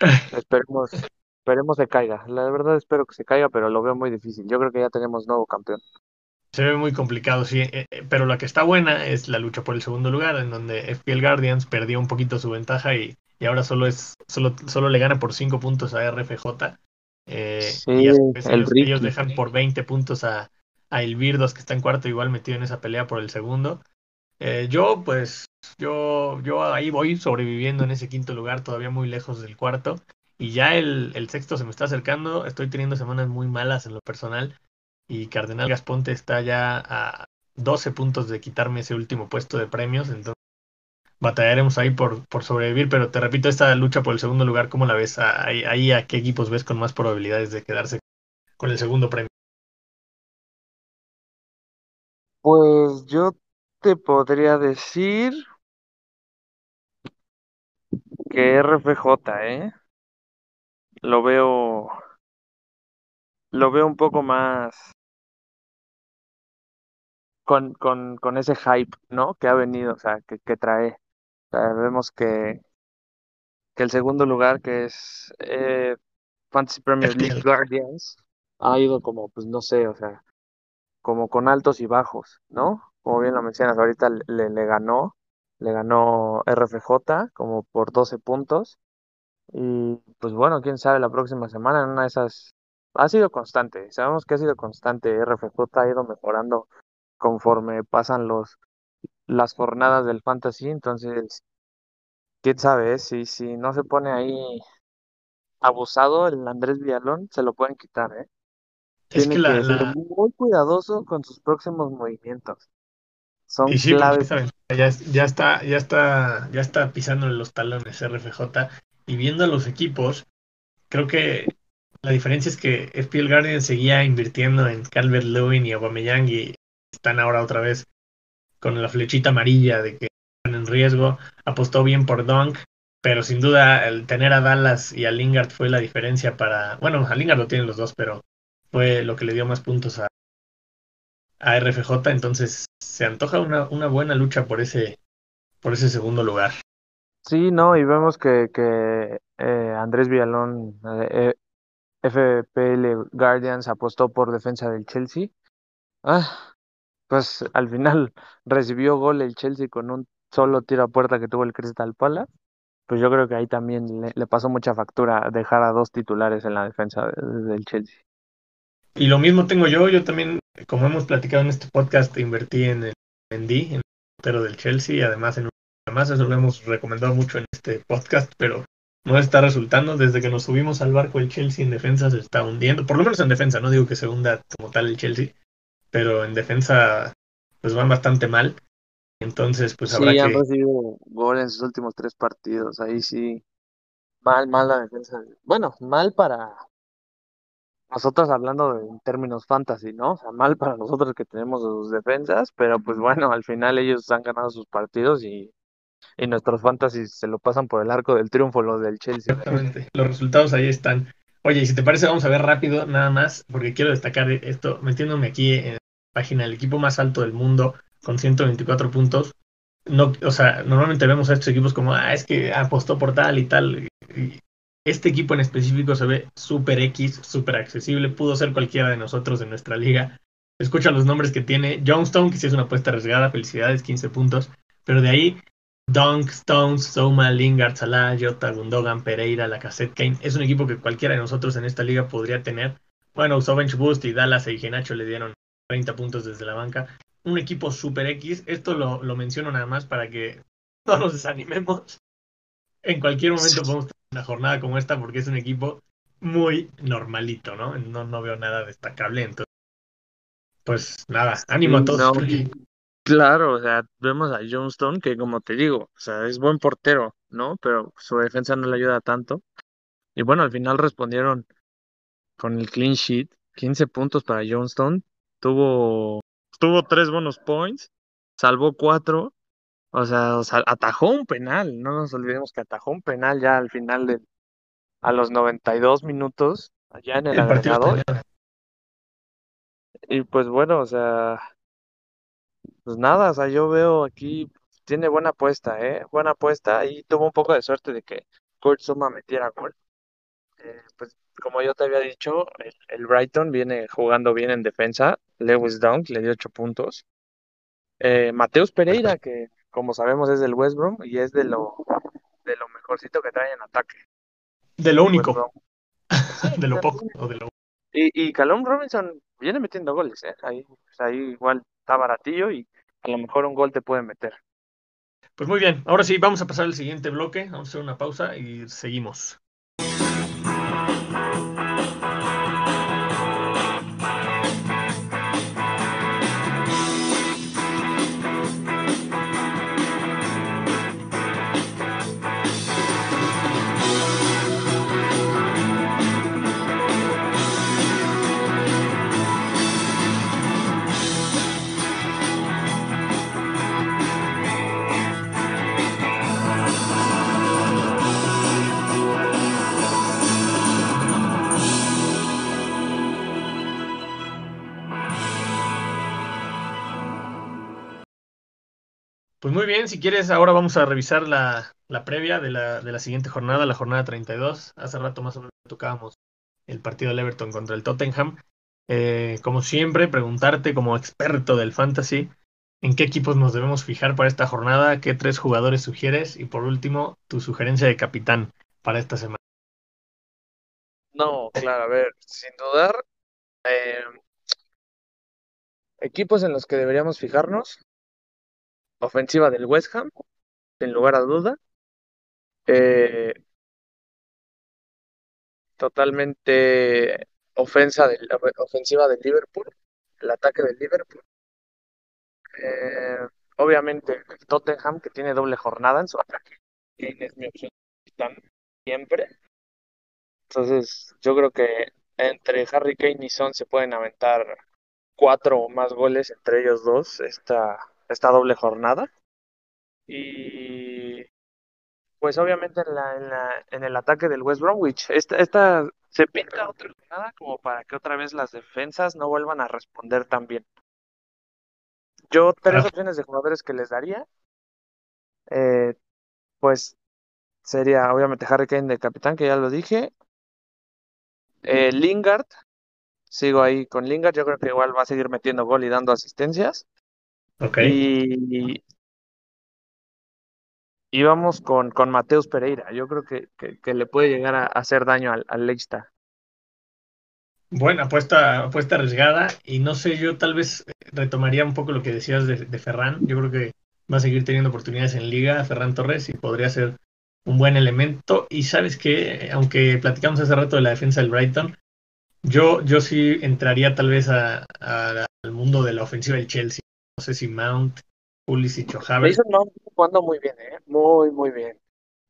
Esperemos, esperemos se caiga. La verdad espero que se caiga, pero lo veo muy difícil. Yo creo que ya tenemos nuevo campeón. Se ve muy complicado, sí. eh, eh, pero la que está buena es la lucha por el segundo lugar, en donde FPL Guardians perdió un poquito su ventaja y, y ahora solo es solo, solo le gana por 5 puntos a RFJ. eh, Sí, y vez el ellos, dejan por 20 puntos a, a Elvirdos, que está en cuarto, igual metido en esa pelea por el segundo. Eh, yo, pues, yo, yo ahí voy sobreviviendo en ese quinto lugar, todavía muy lejos del cuarto. Y ya el, el sexto se me está acercando. Estoy teniendo semanas muy malas en lo personal. Y Cardenal Gasponte está ya a 12 puntos de quitarme ese último puesto de premios. Entonces batallaremos ahí por, por sobrevivir. Pero te repito, esta lucha por el segundo lugar, ¿cómo la ves? Ahí, ahí a qué equipos ves con más probabilidades de quedarse con el segundo premio. Pues yo te podría decir que RFJ, ¿eh? Lo veo, lo veo un poco más con, con, con ese hype, ¿no? Que ha venido, o sea, que, que trae. O sea, vemos que, que el segundo lugar, que es eh, Fantasy Premier League. Guardians, ha ido como, pues no sé, o sea, como con altos y bajos, ¿no? Como bien lo mencionas, ahorita le, le ganó, le ganó RFJ como por 12 puntos. Y pues bueno, quién sabe la próxima semana en una de esas ha sido constante. Sabemos que ha sido constante. RFJ ha ido mejorando conforme pasan los las jornadas del fantasy. Entonces, quién sabe, si, si no se pone ahí abusado el Andrés Villalón, se lo pueden quitar, ¿eh? Es que Tiene la, que ser la, muy cuidadoso con sus próximos movimientos. Son Y sí, porque claves. ya, ya está, ya está, ya está pisando los talones RFJ. Y viendo a los equipos, creo que la diferencia es que FPL Guardian seguía invirtiendo en Calvert Lewin y Aubameyang y están ahora otra vez con la flechita amarilla de que están en riesgo. Apostó bien por Dunk, pero sin duda el tener a Dallas y a Lingard fue la diferencia para. Bueno, a Lingard lo tienen los dos, pero fue lo que le dio más puntos a, a RFJ. Entonces se antoja una, una buena lucha por ese, por ese segundo lugar. Sí, no, y vemos que, que eh, Andrés Villalón, eh, FPL Guardians, apostó por defensa del Chelsea. Ah, pues al final recibió gol el Chelsea con un solo tiro a puerta que tuvo el Crystal Palace. Pues yo creo que ahí también le, pasó mucha factura dejar a dos titulares en la defensa de- del Chelsea. Y lo mismo tengo yo, yo también, como hemos platicado en este podcast, invertí en el Mendy, en el portero del Chelsea, y además en además eso lo hemos recomendado mucho en este podcast, pero no está resultando. Desde que nos subimos al barco el Chelsea en defensa se está hundiendo, por lo menos en defensa, no digo que se hunda como tal el Chelsea, pero en defensa pues van bastante mal. Entonces, pues habrá Sí, han que recibido gol en sus últimos tres partidos. Ahí sí, mal, mal la defensa. Bueno, mal para nosotros hablando de- en términos fantasy, ¿no? O sea, mal para nosotros que tenemos sus defensas, pero pues bueno, al final ellos han ganado sus partidos y, y nuestros fantasy se lo pasan por el arco del triunfo los del Chelsea. Exactamente, los resultados ahí están. Oye, y si te parece, vamos a ver rápido nada más, porque quiero destacar esto, metiéndome aquí en página, el equipo más alto del mundo con 124 puntos. No, o sea, normalmente vemos a estos equipos como, ah, es que apostó por tal y tal. Este equipo en específico se ve súper X, súper accesible, pudo ser cualquiera de nosotros en nuestra liga. Escucha los nombres que tiene. Johnstone, que sí es una apuesta arriesgada, felicidades, 15 puntos. Pero de ahí, Dunk, Stones, Soma, Lingard, Salah, Jota, Gundogan, Pereira, Lacazette, Kane. Es un equipo que cualquiera de nosotros en esta liga podría tener. Bueno, usó Bench Boost y Dallas y Genacho le dieron 30 puntos desde la banca. Un equipo super X. Esto lo, lo menciono nada más para que no nos desanimemos. En cualquier momento podemos tener una jornada como esta porque es un equipo muy normalito, ¿no? No, no veo nada destacable. Entonces, pues nada, ánimo a Sí, todos. no, porque Claro, o sea, vemos a Johnstone que como te digo, o sea, es buen portero, ¿no? Pero su defensa no le ayuda tanto. Y bueno, al final respondieron con el clean sheet, 15 puntos para Johnstone. Tuvo, tuvo tres bonus points, salvó cuatro, o sea, o sea, atajó un penal, no nos olvidemos que atajó un penal ya al final de, a los 92 minutos, allá en el agregado. Y pues bueno, o sea, pues nada, o sea, yo veo aquí, tiene buena apuesta, ¿eh? Buena apuesta y tuvo un poco de suerte de que Kurt Suma metiera gol. Eh, pues como yo te había dicho, el, el Brighton viene jugando bien en defensa Lewis Dunk le dio 8 puntos. Eh, Mateus Pereira, que como sabemos es del West Brom y es de lo, de lo mejorcito que trae en ataque. De lo único. Sí, de lo poco o de lo Y, y Callum Robinson viene metiendo goles, ¿eh? Ahí, pues ahí igual está baratillo y a lo mejor un gol te puede meter. Pues muy bien, ahora sí, vamos a pasar al siguiente bloque, vamos a hacer una pausa y seguimos. Pues muy bien, si quieres, ahora vamos a revisar la, la previa de la, de la siguiente jornada, la jornada 32. Hace rato más o menos tocábamos el partido del Everton contra el Tottenham. Eh, como siempre, preguntarte como experto del fantasy, ¿en qué equipos nos debemos fijar para esta jornada? ¿Qué tres jugadores sugieres? Y por último, tu sugerencia de capitán para esta semana. No, claro, a ver, sin dudar, eh, equipos en los que deberíamos fijarnos. Ofensiva del West Ham, sin lugar a duda. Eh, totalmente ofensa del, ofensiva del Liverpool, el ataque del Liverpool. Eh, obviamente el Tottenham, que tiene doble jornada en su ataque. Es mi opción capitán siempre. Entonces, yo creo que entre Harry Kane y Son se pueden aventar cuatro o más goles entre ellos dos esta, esta doble jornada. Y pues obviamente en la, en la, en el ataque del West Bromwich, esta, esta se pinta otra jornada como para que otra vez las defensas no vuelvan a responder tan bien. Yo tres opciones de jugadores que les daría, eh, pues sería obviamente Harry Kane de capitán, que ya lo dije. Eh, Lingard, sigo ahí con Lingard, yo creo que igual va a seguir metiendo gol y dando asistencias. Ok. Y, y vamos con, con Mateus Pereira, yo creo que, que, que le puede llegar a, hacer daño al, al Leicester. Buena apuesta, apuesta arriesgada. Y no sé, yo tal vez retomaría un poco lo que decías de, de Ferran. Yo creo que va a seguir teniendo oportunidades en liga, Ferran Torres, y podría ser un buen elemento. Y sabes que, aunque platicamos hace rato de la defensa del Brighton, yo, yo sí entraría tal vez a- a- al mundo de la ofensiva del Chelsea. No sé si Mount, Pulisic o Havertz. Mason Mount jugando muy bien, ¿eh? Muy, muy bien.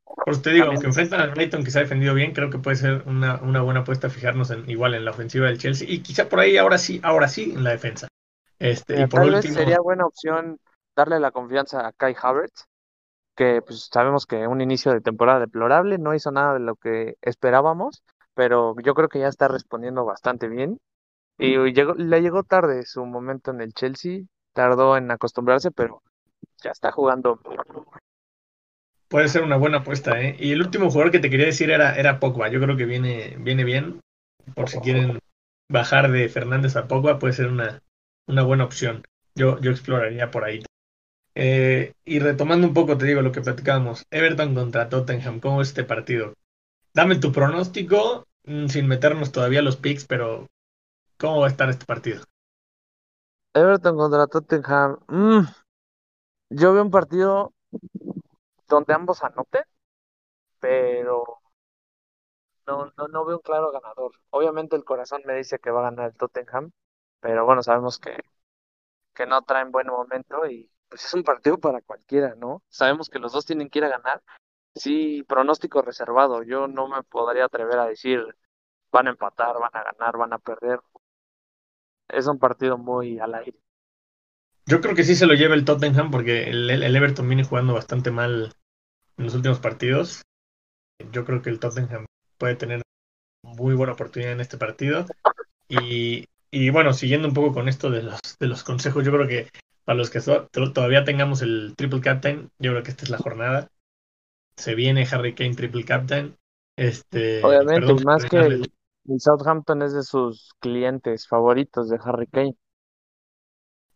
Por te digo, También- aunque enfrentan al Brighton que se ha defendido bien, creo que puede ser una, una buena apuesta fijarnos en, igual en la ofensiva del Chelsea y quizá por ahí ahora sí, ahora sí en la defensa. Este, y Mira, por tal vez último, sería buena opción darle la confianza a Kai Havertz, que pues sabemos que un inicio de temporada deplorable, no hizo nada de lo que esperábamos, pero yo creo que ya está respondiendo bastante bien. Y llegó, le llegó tarde su momento en el Chelsea, tardó en acostumbrarse, pero ya está jugando. puede ser una buena apuesta, ¿eh? Y el último jugador que te quería decir era, era Pogba. Yo creo que viene, viene bien. Por si quieren bajar de Fernández a Pogba, puede ser una, una buena opción. Yo, yo exploraría por ahí. Eh, y retomando un poco, te digo lo que platicábamos. Everton contra Tottenham, ¿cómo es este partido? Dame tu pronóstico, mm, sin meternos todavía los picks, pero ¿cómo va a estar este partido? Everton contra Tottenham. mm, yo veo un partido donde ambos anoten, pero no, no, no veo un claro ganador. Obviamente el corazón me dice que va a ganar el Tottenham, pero bueno, sabemos que, que no traen buen momento y pues es un partido para cualquiera, ¿no? Sabemos que los dos tienen que ir a ganar. Sí, pronóstico reservado. Yo no me podría atrever a decir van a empatar, van a ganar, van a perder. Es un partido muy al aire. Yo creo que sí se lo lleva el Tottenham porque el, el Everton viene jugando bastante mal en los últimos partidos. Yo creo que el Tottenham puede tener muy buena oportunidad en este partido. Y, y bueno, siguiendo un poco con esto de los, de los consejos, yo creo que para los que so- todavía tengamos el triple captain, yo creo que esta es la jornada. Se viene Harry Kane triple captain. Este, Obviamente, perdón más que el, el Southampton es de sus clientes favoritos de Harry Kane.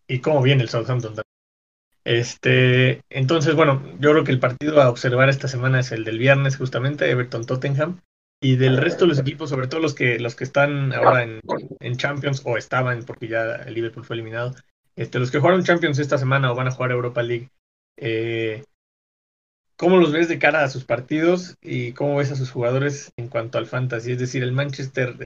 y cómo viene el Southampton. Este, entonces, bueno, yo creo que el partido a observar esta semana es el del viernes, justamente, Everton-Tottenham. Y del resto de los equipos, sobre todo los que, los que están ahora en, en Champions o estaban, porque ya el Liverpool fue eliminado, este, los que jugaron Champions esta semana o van a jugar Europa League, eh, ¿cómo los ves de cara a sus partidos y cómo ves a sus jugadores en cuanto al fantasy? Es decir, el Manchester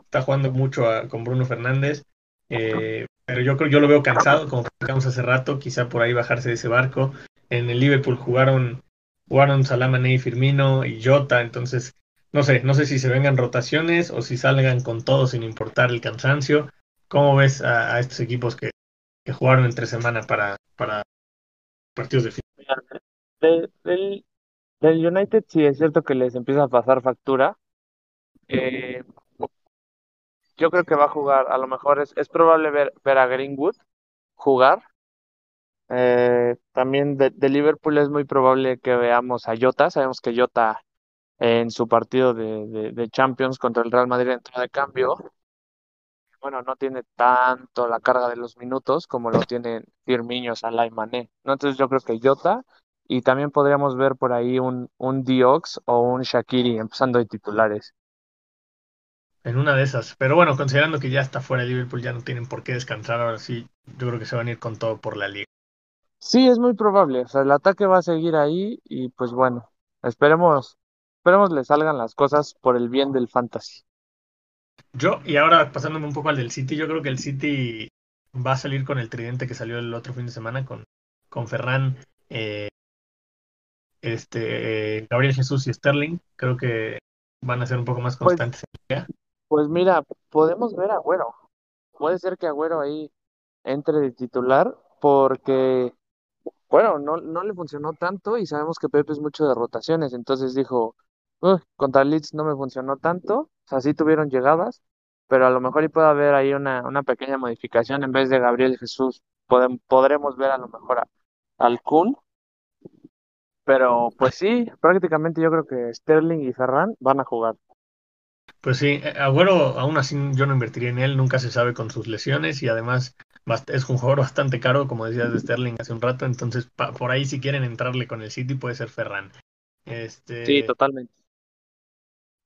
está jugando mucho con Bruno Fernández, eh, pero yo creo yo lo veo cansado, como platicamos hace rato, quizá por ahí bajarse de ese barco. En el Liverpool jugaron, jugaron Salah, y Firmino y Jota, entonces no sé, no sé si se vengan rotaciones o si salgan con todo sin importar el cansancio. ¿Cómo ves a, estos equipos que, jugaron entre semana para, para partidos de final? del, del, United sí es cierto que les empieza a pasar factura. Eh, yo creo que va a jugar, a lo mejor es, es probable ver, ver a Greenwood jugar. Eh, también de, de, Liverpool es muy probable que veamos a Jota. Sabemos que Jota en su partido de, de, Champions contra el Real Madrid entró de cambio. Bueno, no tiene tanto la carga de los minutos como lo tienen Firmino, Salah y Mané. ¿no? Entonces yo creo que Jota y también podríamos ver por ahí un, un Diox o un Shakiri empezando de titulares. En una de esas. Pero bueno, considerando que ya está fuera de Liverpool, ya no tienen por qué descansar. Ahora sí, yo creo que se van a ir con todo por la liga. Sí, es muy probable. O sea, el ataque va a seguir ahí y pues bueno, esperemos Esperemos le salgan las cosas por el bien del fantasy. Yo, y ahora pasándome un poco al del City, yo creo que el City va a salir con el tridente que salió el otro fin de semana con, con Ferran, eh, este, Gabriel Jesús y Sterling. Creo que van a ser un poco más pues constantes pues, Pues mira, podemos ver a Agüero. Puede ser que Agüero ahí entre de titular porque, bueno, no, no le funcionó tanto y sabemos que Pepe es mucho de rotaciones. Entonces dijo, contra Leeds no me funcionó tanto, o sea, sí tuvieron llegadas, pero a lo mejor y puede haber ahí una, una pequeña modificación en vez de Gabriel Jesús, podremos ver a lo mejor al Kun, pero pues sí, prácticamente yo creo que Sterling y Ferran van a jugar. Pues sí, eh, Agüero aún así yo no invertiría en él, nunca se sabe con sus lesiones y además es un jugador bastante caro, como decías de Sterling hace un rato, entonces por ahí si quieren entrarle con el City puede ser Ferran. Este, sí, totalmente.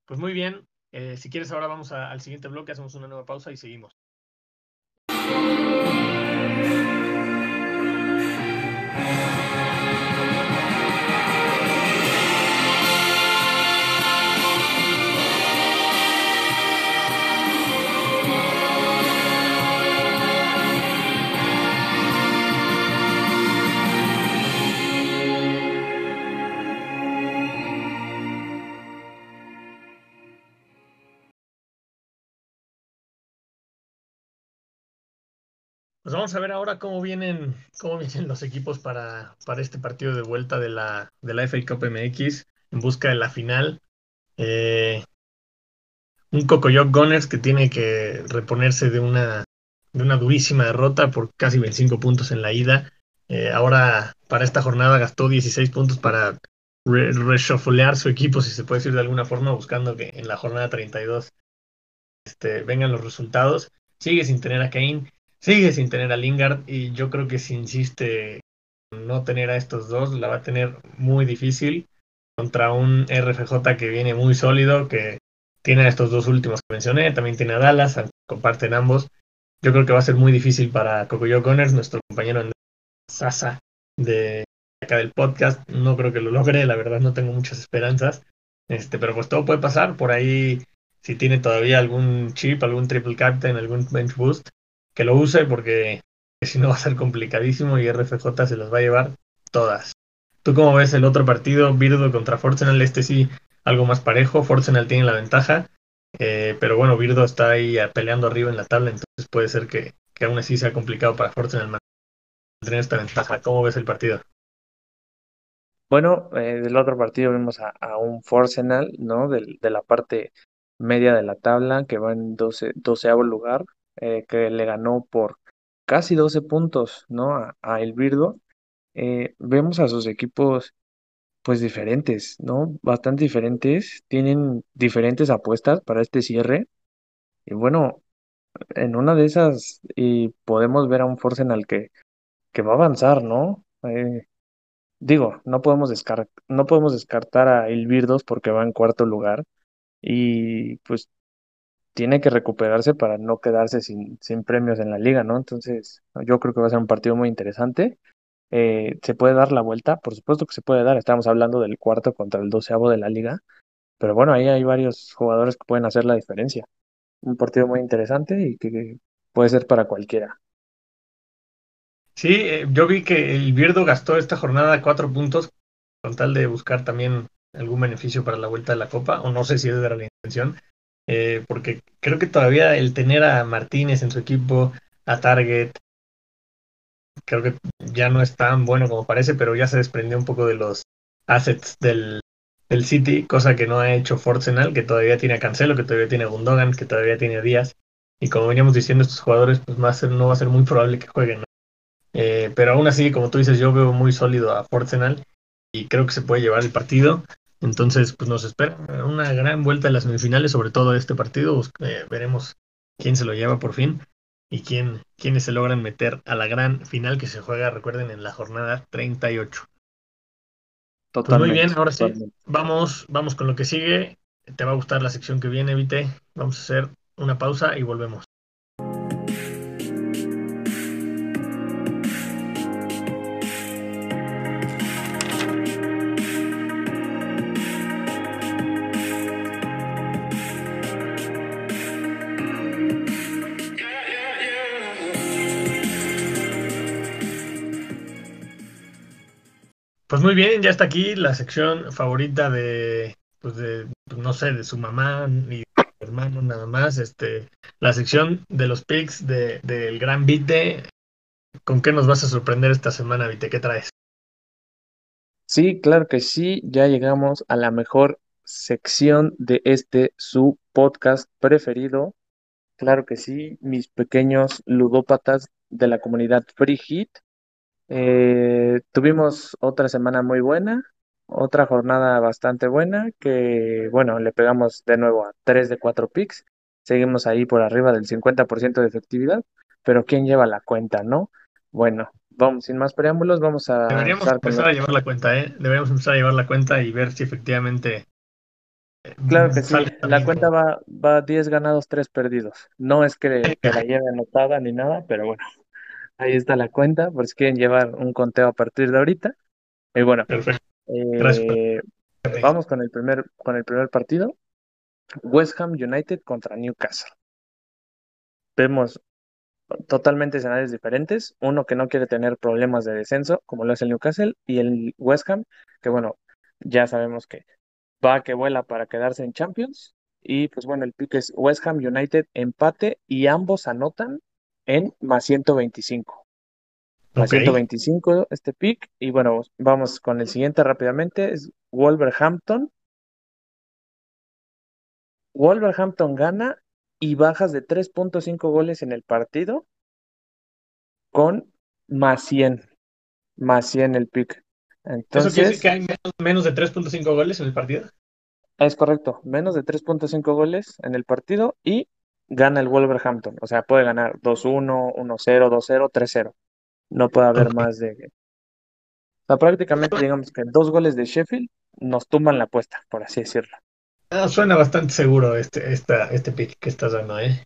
Pues muy bien, eh, si quieres ahora vamos al siguiente bloque, hacemos una nueva pausa y seguimos. Pues vamos a ver ahora cómo vienen, cómo vienen los equipos para, para este partido de vuelta de la, de la FA Cup MX en busca de la final. Eh, un Cocoyoc Gunners que tiene que reponerse de una, de una durísima derrota por casi 25 puntos en la ida. Eh, ahora, para esta jornada, gastó 16 puntos para re su equipo, si se puede decir de alguna forma, buscando que en la jornada 32 este, vengan los resultados. Sigue sin tener a Kane sigue sin tener a Lingard y yo creo que si insiste en no tener a estos dos, la va a tener muy difícil contra un RFJ que viene muy sólido, que tiene a estos dos últimos que mencioné, también tiene a Dallas, comparten ambos. Yo creo que va a ser muy difícil para Cocoyo Connors, nuestro compañero en Sasa de acá del podcast. No creo que lo logre, la verdad no tengo muchas esperanzas. Este, pero pues todo puede pasar. Por ahí, si tiene todavía algún chip, algún triple captain, algún bench boost, que lo use porque si no va a ser complicadísimo y RFJ se los va a llevar todas. ¿Tú cómo ves el otro partido, Birdo contra Forsenal? Este sí, algo más parejo. Forsenal tiene la ventaja, eh, pero bueno, Birdo está ahí peleando arriba en la tabla, entonces puede ser que, que aún así sea complicado para Forsenal mantener esta ventaja. ¿Cómo ves el partido? Bueno, eh, del otro partido vemos a, un Forsenal, ¿no? De, de, la parte media de la tabla, que va en 12, doceavo lugar, eh, que le ganó por casi 12 puntos, ¿no? A, El Birdo. Eh, vemos a sus equipos pues diferentes, ¿no? Bastante diferentes, tienen diferentes apuestas para este cierre. Y bueno, en una de esas y podemos ver a un Forsenal que, que va a avanzar, ¿no? Eh, digo, no podemos descar- no podemos descartar a Ilvirdos porque va en cuarto lugar y pues tiene que recuperarse para no quedarse sin, sin premios en la liga, ¿no? Entonces, yo creo que va a ser un partido muy interesante. Eh, ¿se puede dar la vuelta? Por supuesto que se puede dar. Estamos hablando del cuarto contra el doceavo de la liga. Pero bueno, ahí hay varios jugadores que pueden hacer la diferencia. Un partido muy interesante y que puede ser para cualquiera. Sí, eh, yo vi que el Birdo gastó esta jornada cuatro puntos con tal de buscar también algún beneficio para la vuelta de la Copa, o no sé si esa era la intención, eh, porque creo que todavía el tener a Martínez en su equipo, a Target, creo que ya no es tan bueno como parece, pero ya se desprendió un poco de los assets del, del City, cosa que no ha hecho Forsenal, que todavía tiene a Cancelo, que todavía tiene a Gundogan, que todavía tiene a Díaz, y como veníamos diciendo, estos jugadores, pues va a ser, no va a ser muy probable que jueguen. Eh, pero aún así, como tú dices, yo veo muy sólido a Forsenal y creo que se puede llevar el partido. Entonces, pues nos espera una gran vuelta en las semifinales, sobre todo este partido. Eh, veremos quién se lo lleva por fin y quién, quiénes se logran meter a la gran final que se juega, recuerden, en la jornada 38. Pues muy bien, ahora sí, totalmente. vamos, vamos con lo que sigue. Te va a gustar la sección que viene, Vite. Vamos a hacer una pausa y volvemos. Pues muy bien, ya está aquí la sección favorita de, pues de, no sé, de su mamá y de su hermano nada más, este, la sección de los picks de, del gran Vite. ¿Con qué nos vas a sorprender esta semana, Vite? ¿Qué traes? Sí, claro que sí, ya llegamos a la mejor sección de este su podcast preferido. Claro que sí, mis pequeños ludópatas de la comunidad Free Hit. Eh, tuvimos otra semana muy buena, otra jornada bastante buena, que bueno, le pegamos de nuevo a 3 de 4 picks. Seguimos ahí por arriba del 50% de efectividad, pero ¿quién lleva la cuenta, no? Bueno, vamos, sin más preámbulos, vamos a Deberíamos empezar con a llevar la cuenta, ¿eh? Deberíamos empezar a llevar la cuenta y ver si efectivamente eh, Claro que sí, la cuenta va, va 10 ganados, 3 perdidos. No es que, que la lleve anotada ni nada, pero bueno, ahí está la cuenta, por si quieren llevar un conteo a partir de ahorita. Y bueno, Perfecto. Eh, vamos con el primer, con el primer partido. West Ham United contra Newcastle. Vemos totalmente escenarios diferentes. Uno que no quiere tener problemas de descenso, como lo es el Newcastle, y el West Ham, que bueno, ya sabemos que va que vuela para quedarse en Champions. Y pues bueno, el pick es West Ham United empate y ambos anotan en más 125. Más Ok. 125 este pick. Y bueno, vamos con el siguiente rápidamente. Es Wolverhampton. Wolverhampton gana y bajas de 3.5 goles en el partido con más 100. Más 100 el pick. ¿Eso quiere decir Entonces, que hay menos, menos de 3.5 goles en el partido? es correcto. Menos de 3.5 goles en el partido y gana el Wolverhampton. O sea, puede ganar 2-1, 1-0, 2-0, 3-0. No puede haber Ok. más de... O sea, prácticamente digamos que dos goles de Sheffield nos tumban la apuesta, por así decirlo. Ah, suena bastante seguro este, esta, este pick que estás dando, ¿eh?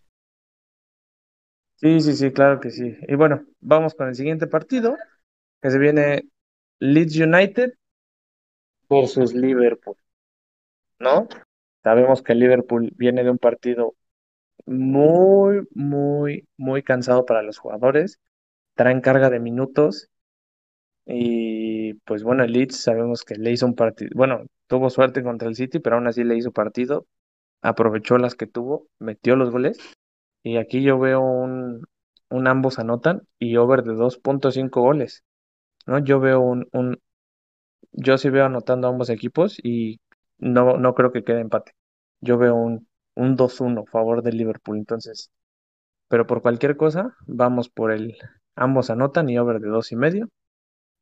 Sí, sí, sí, claro que sí. Y bueno, vamos con el siguiente partido, que se viene Leeds United versus Liverpool, ¿no? Sabemos que Liverpool viene de un partido muy, muy, muy cansado para los jugadores, traen carga de minutos y pues bueno, el Leeds sabemos que le hizo un partido, bueno, tuvo suerte contra el City, pero aún así le hizo partido, aprovechó las que tuvo, metió los goles y aquí yo veo un, un ambos anotan y over de 2.5 goles, ¿no? Yo veo un, un, yo sí veo anotando ambos equipos y no, no creo que quede empate. Yo veo un, un 2-1 a favor del Liverpool, entonces, pero por cualquier cosa, vamos por el ambos anotan y over de dos y medio.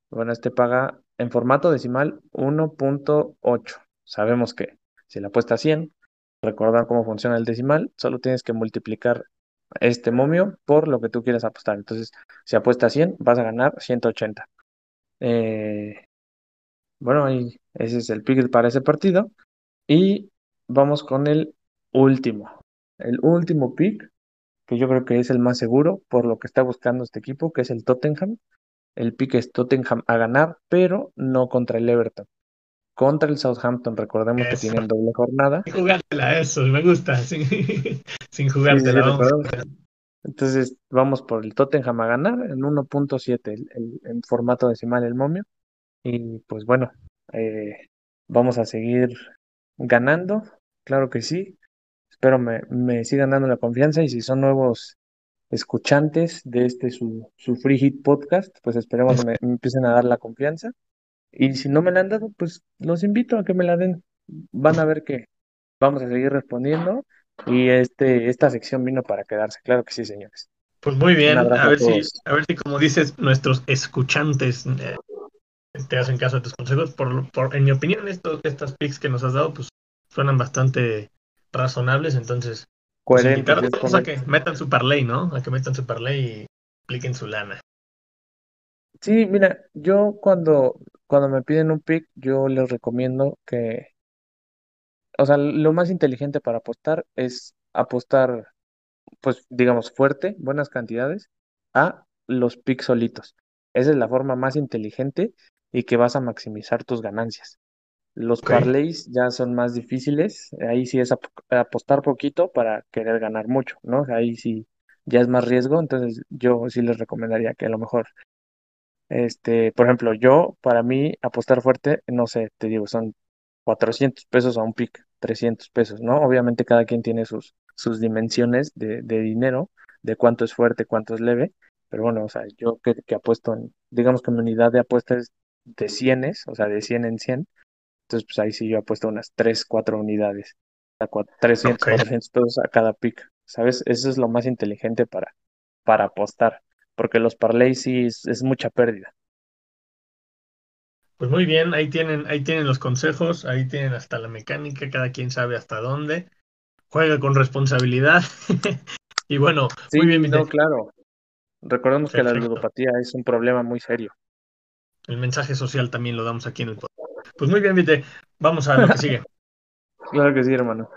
Bueno, este paga en formato decimal 1.8. Sabemos que si la apuesta a 100, recordar cómo funciona el decimal, solo tienes que multiplicar este momio por lo que tú quieras apostar. Entonces, si apuestas 100, vas a ganar 180. Eh, bueno, ahí ese es el pick para ese partido. Y vamos con el último. El último pick, que yo creo que es el más seguro por lo que está buscando este equipo, que es el Tottenham. El pick es Tottenham a ganar, pero no contra el Everton. Contra el Southampton, recordemos que tienen doble jornada. Sin jugártela, eso, me gusta. Sin, sin Sí, sí, jugártela. Entonces, vamos por el Tottenham a ganar en 1.7, el, el- en formato decimal el momio. Y pues bueno, eh, vamos a seguir ganando, claro que sí. Espero me, me sigan dando la confianza y si son nuevos escuchantes de este su, su Free Hit Podcast, pues esperemos que me, me empiecen a dar la confianza. Y si no me la han dado, pues los invito a que me la den. Van a ver que vamos a seguir respondiendo y este, esta sección vino para quedarse, claro que sí, señores. Pues muy bien, a ver si, a ver si como dices, nuestros escuchantes eh, te hacen caso a tus consejos. Por, por, en mi opinión, estos, estas picks que nos has dado, pues suenan bastante razonables, entonces pues Coherentes, invitar a que metan su parlay, ¿no? A que metan su parlay y apliquen su lana. Sí, mira, yo cuando, cuando me piden un pick, yo les recomiendo que, o sea, lo más inteligente para apostar es apostar, pues, digamos, fuerte, buenas cantidades, a los picks solitos. Esa es la forma más inteligente y que vas a maximizar tus ganancias. Los Ok. parlays ya son más difíciles, ahí sí es ap- apostar poquito para querer ganar mucho, ¿no? Ahí sí ya es más riesgo, entonces yo sí les recomendaría que a lo mejor este, por ejemplo, yo, para mí, apostar fuerte, no sé, te digo, son 400 pesos a un pick, 300 pesos, ¿no? Obviamente cada quien tiene sus, sus dimensiones de, de dinero, de cuánto es fuerte, cuánto es leve, pero bueno, o sea, yo que, que apuesto en, digamos que mi unidad de apuesta es de cienes, o sea, de 100 en 100, entonces pues ahí sí yo apuesto unas 3 4 unidades, a cua- 300, Ok. 400 pesos a cada pick, ¿sabes? Eso es lo más inteligente para, para apostar, porque los parlays sí es, es mucha pérdida. Pues muy bien, ahí tienen, ahí tienen los consejos, ahí tienen hasta la mecánica, cada quien sabe hasta dónde. Juega con responsabilidad. y bueno, Sí, muy bien, no, claro. Recordemos que la ludopatía es un problema muy serio. El mensaje social también lo damos aquí en el podcast. Pues muy bien, Vite. Vamos a lo que sigue. Claro que sí, hermano.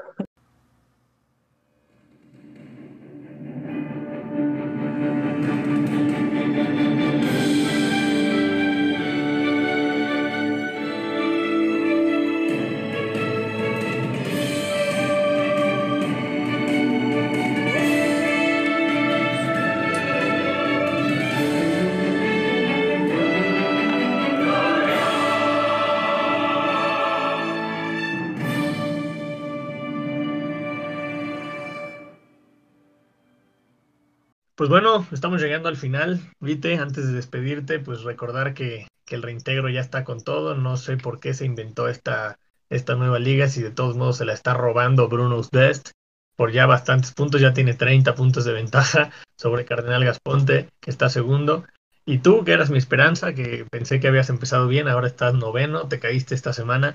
Pues bueno, estamos llegando al final. Vite, antes de despedirte, pues recordar que, el reintegro ya está con todo. No sé por qué se inventó esta, esta nueva liga, si de todos modos se la está robando Bruno's Best por ya bastantes puntos, ya tiene 30 puntos de ventaja sobre Cardenal Gasponte, que está segundo. Y tú, que eras mi esperanza, que pensé que habías empezado bien, ahora estás noveno, te caíste esta semana.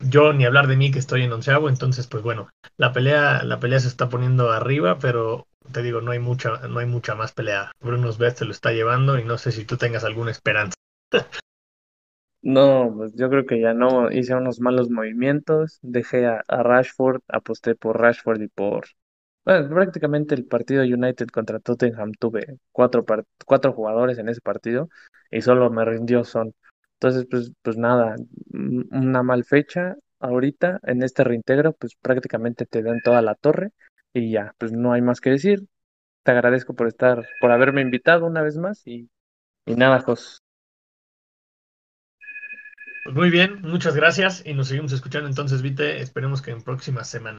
Yo ni hablar de mí que estoy en onceavo, entonces pues bueno, la pelea, la pelea se está poniendo arriba, pero te digo, no hay mucha, no hay mucha más pelea. Bruno Best se lo está llevando y no sé si tú tengas alguna esperanza. No, pues yo creo que ya no hice unos malos movimientos. Dejé a, Rashford, aposté por Rashford y por. Bueno, prácticamente el partido United contra Tottenham tuve cuatro, cuatro jugadores en ese partido y solo me rindió Son. Entonces, pues, pues nada, una mal fecha ahorita en este reintegro, pues prácticamente te dan toda la torre y ya, pues no hay más que decir. Te agradezco por estar, por haberme invitado una vez más y, y nada, Jos. Pues muy bien, muchas gracias y nos seguimos escuchando entonces, Vite. Esperemos que en próximas semanas.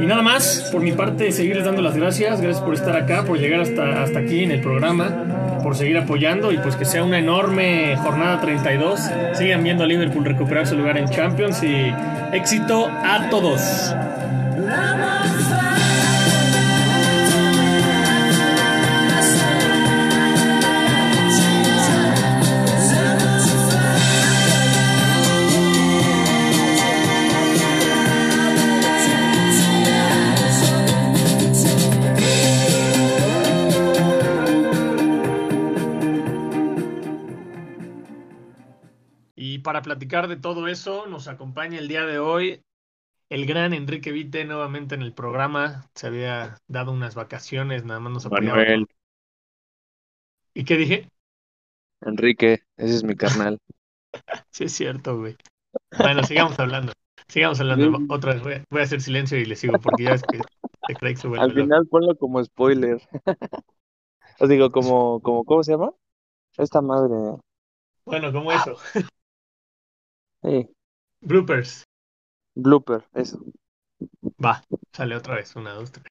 Y nada más, por mi parte, seguirles dando las gracias. Gracias por estar acá, por llegar hasta, hasta aquí en el programa, por seguir apoyando y pues que sea una enorme jornada 32. Sigan viendo a Liverpool recuperar su lugar en Champions y éxito a todos. Para platicar de todo eso, nos acompaña el día de hoy el gran Enrique Vite nuevamente en el programa. Se había dado unas vacaciones, nada más nos apoyaba. Manuel, ¿Y qué dije? Enrique, ese es mi carnal. Sí, es cierto, güey. Bueno, sigamos hablando. Sigamos hablando. Sí. Otra vez voy a, voy a hacer silencio y le sigo porque ya es que se cree que se vuelve Al loco. final ponlo como spoiler. Os digo, como, como, ¿cómo se llama? Esta madre. Bueno, como eso. Sí, Bloopers. blooper, eso. Va, sale otra vez. Una, dos, tres.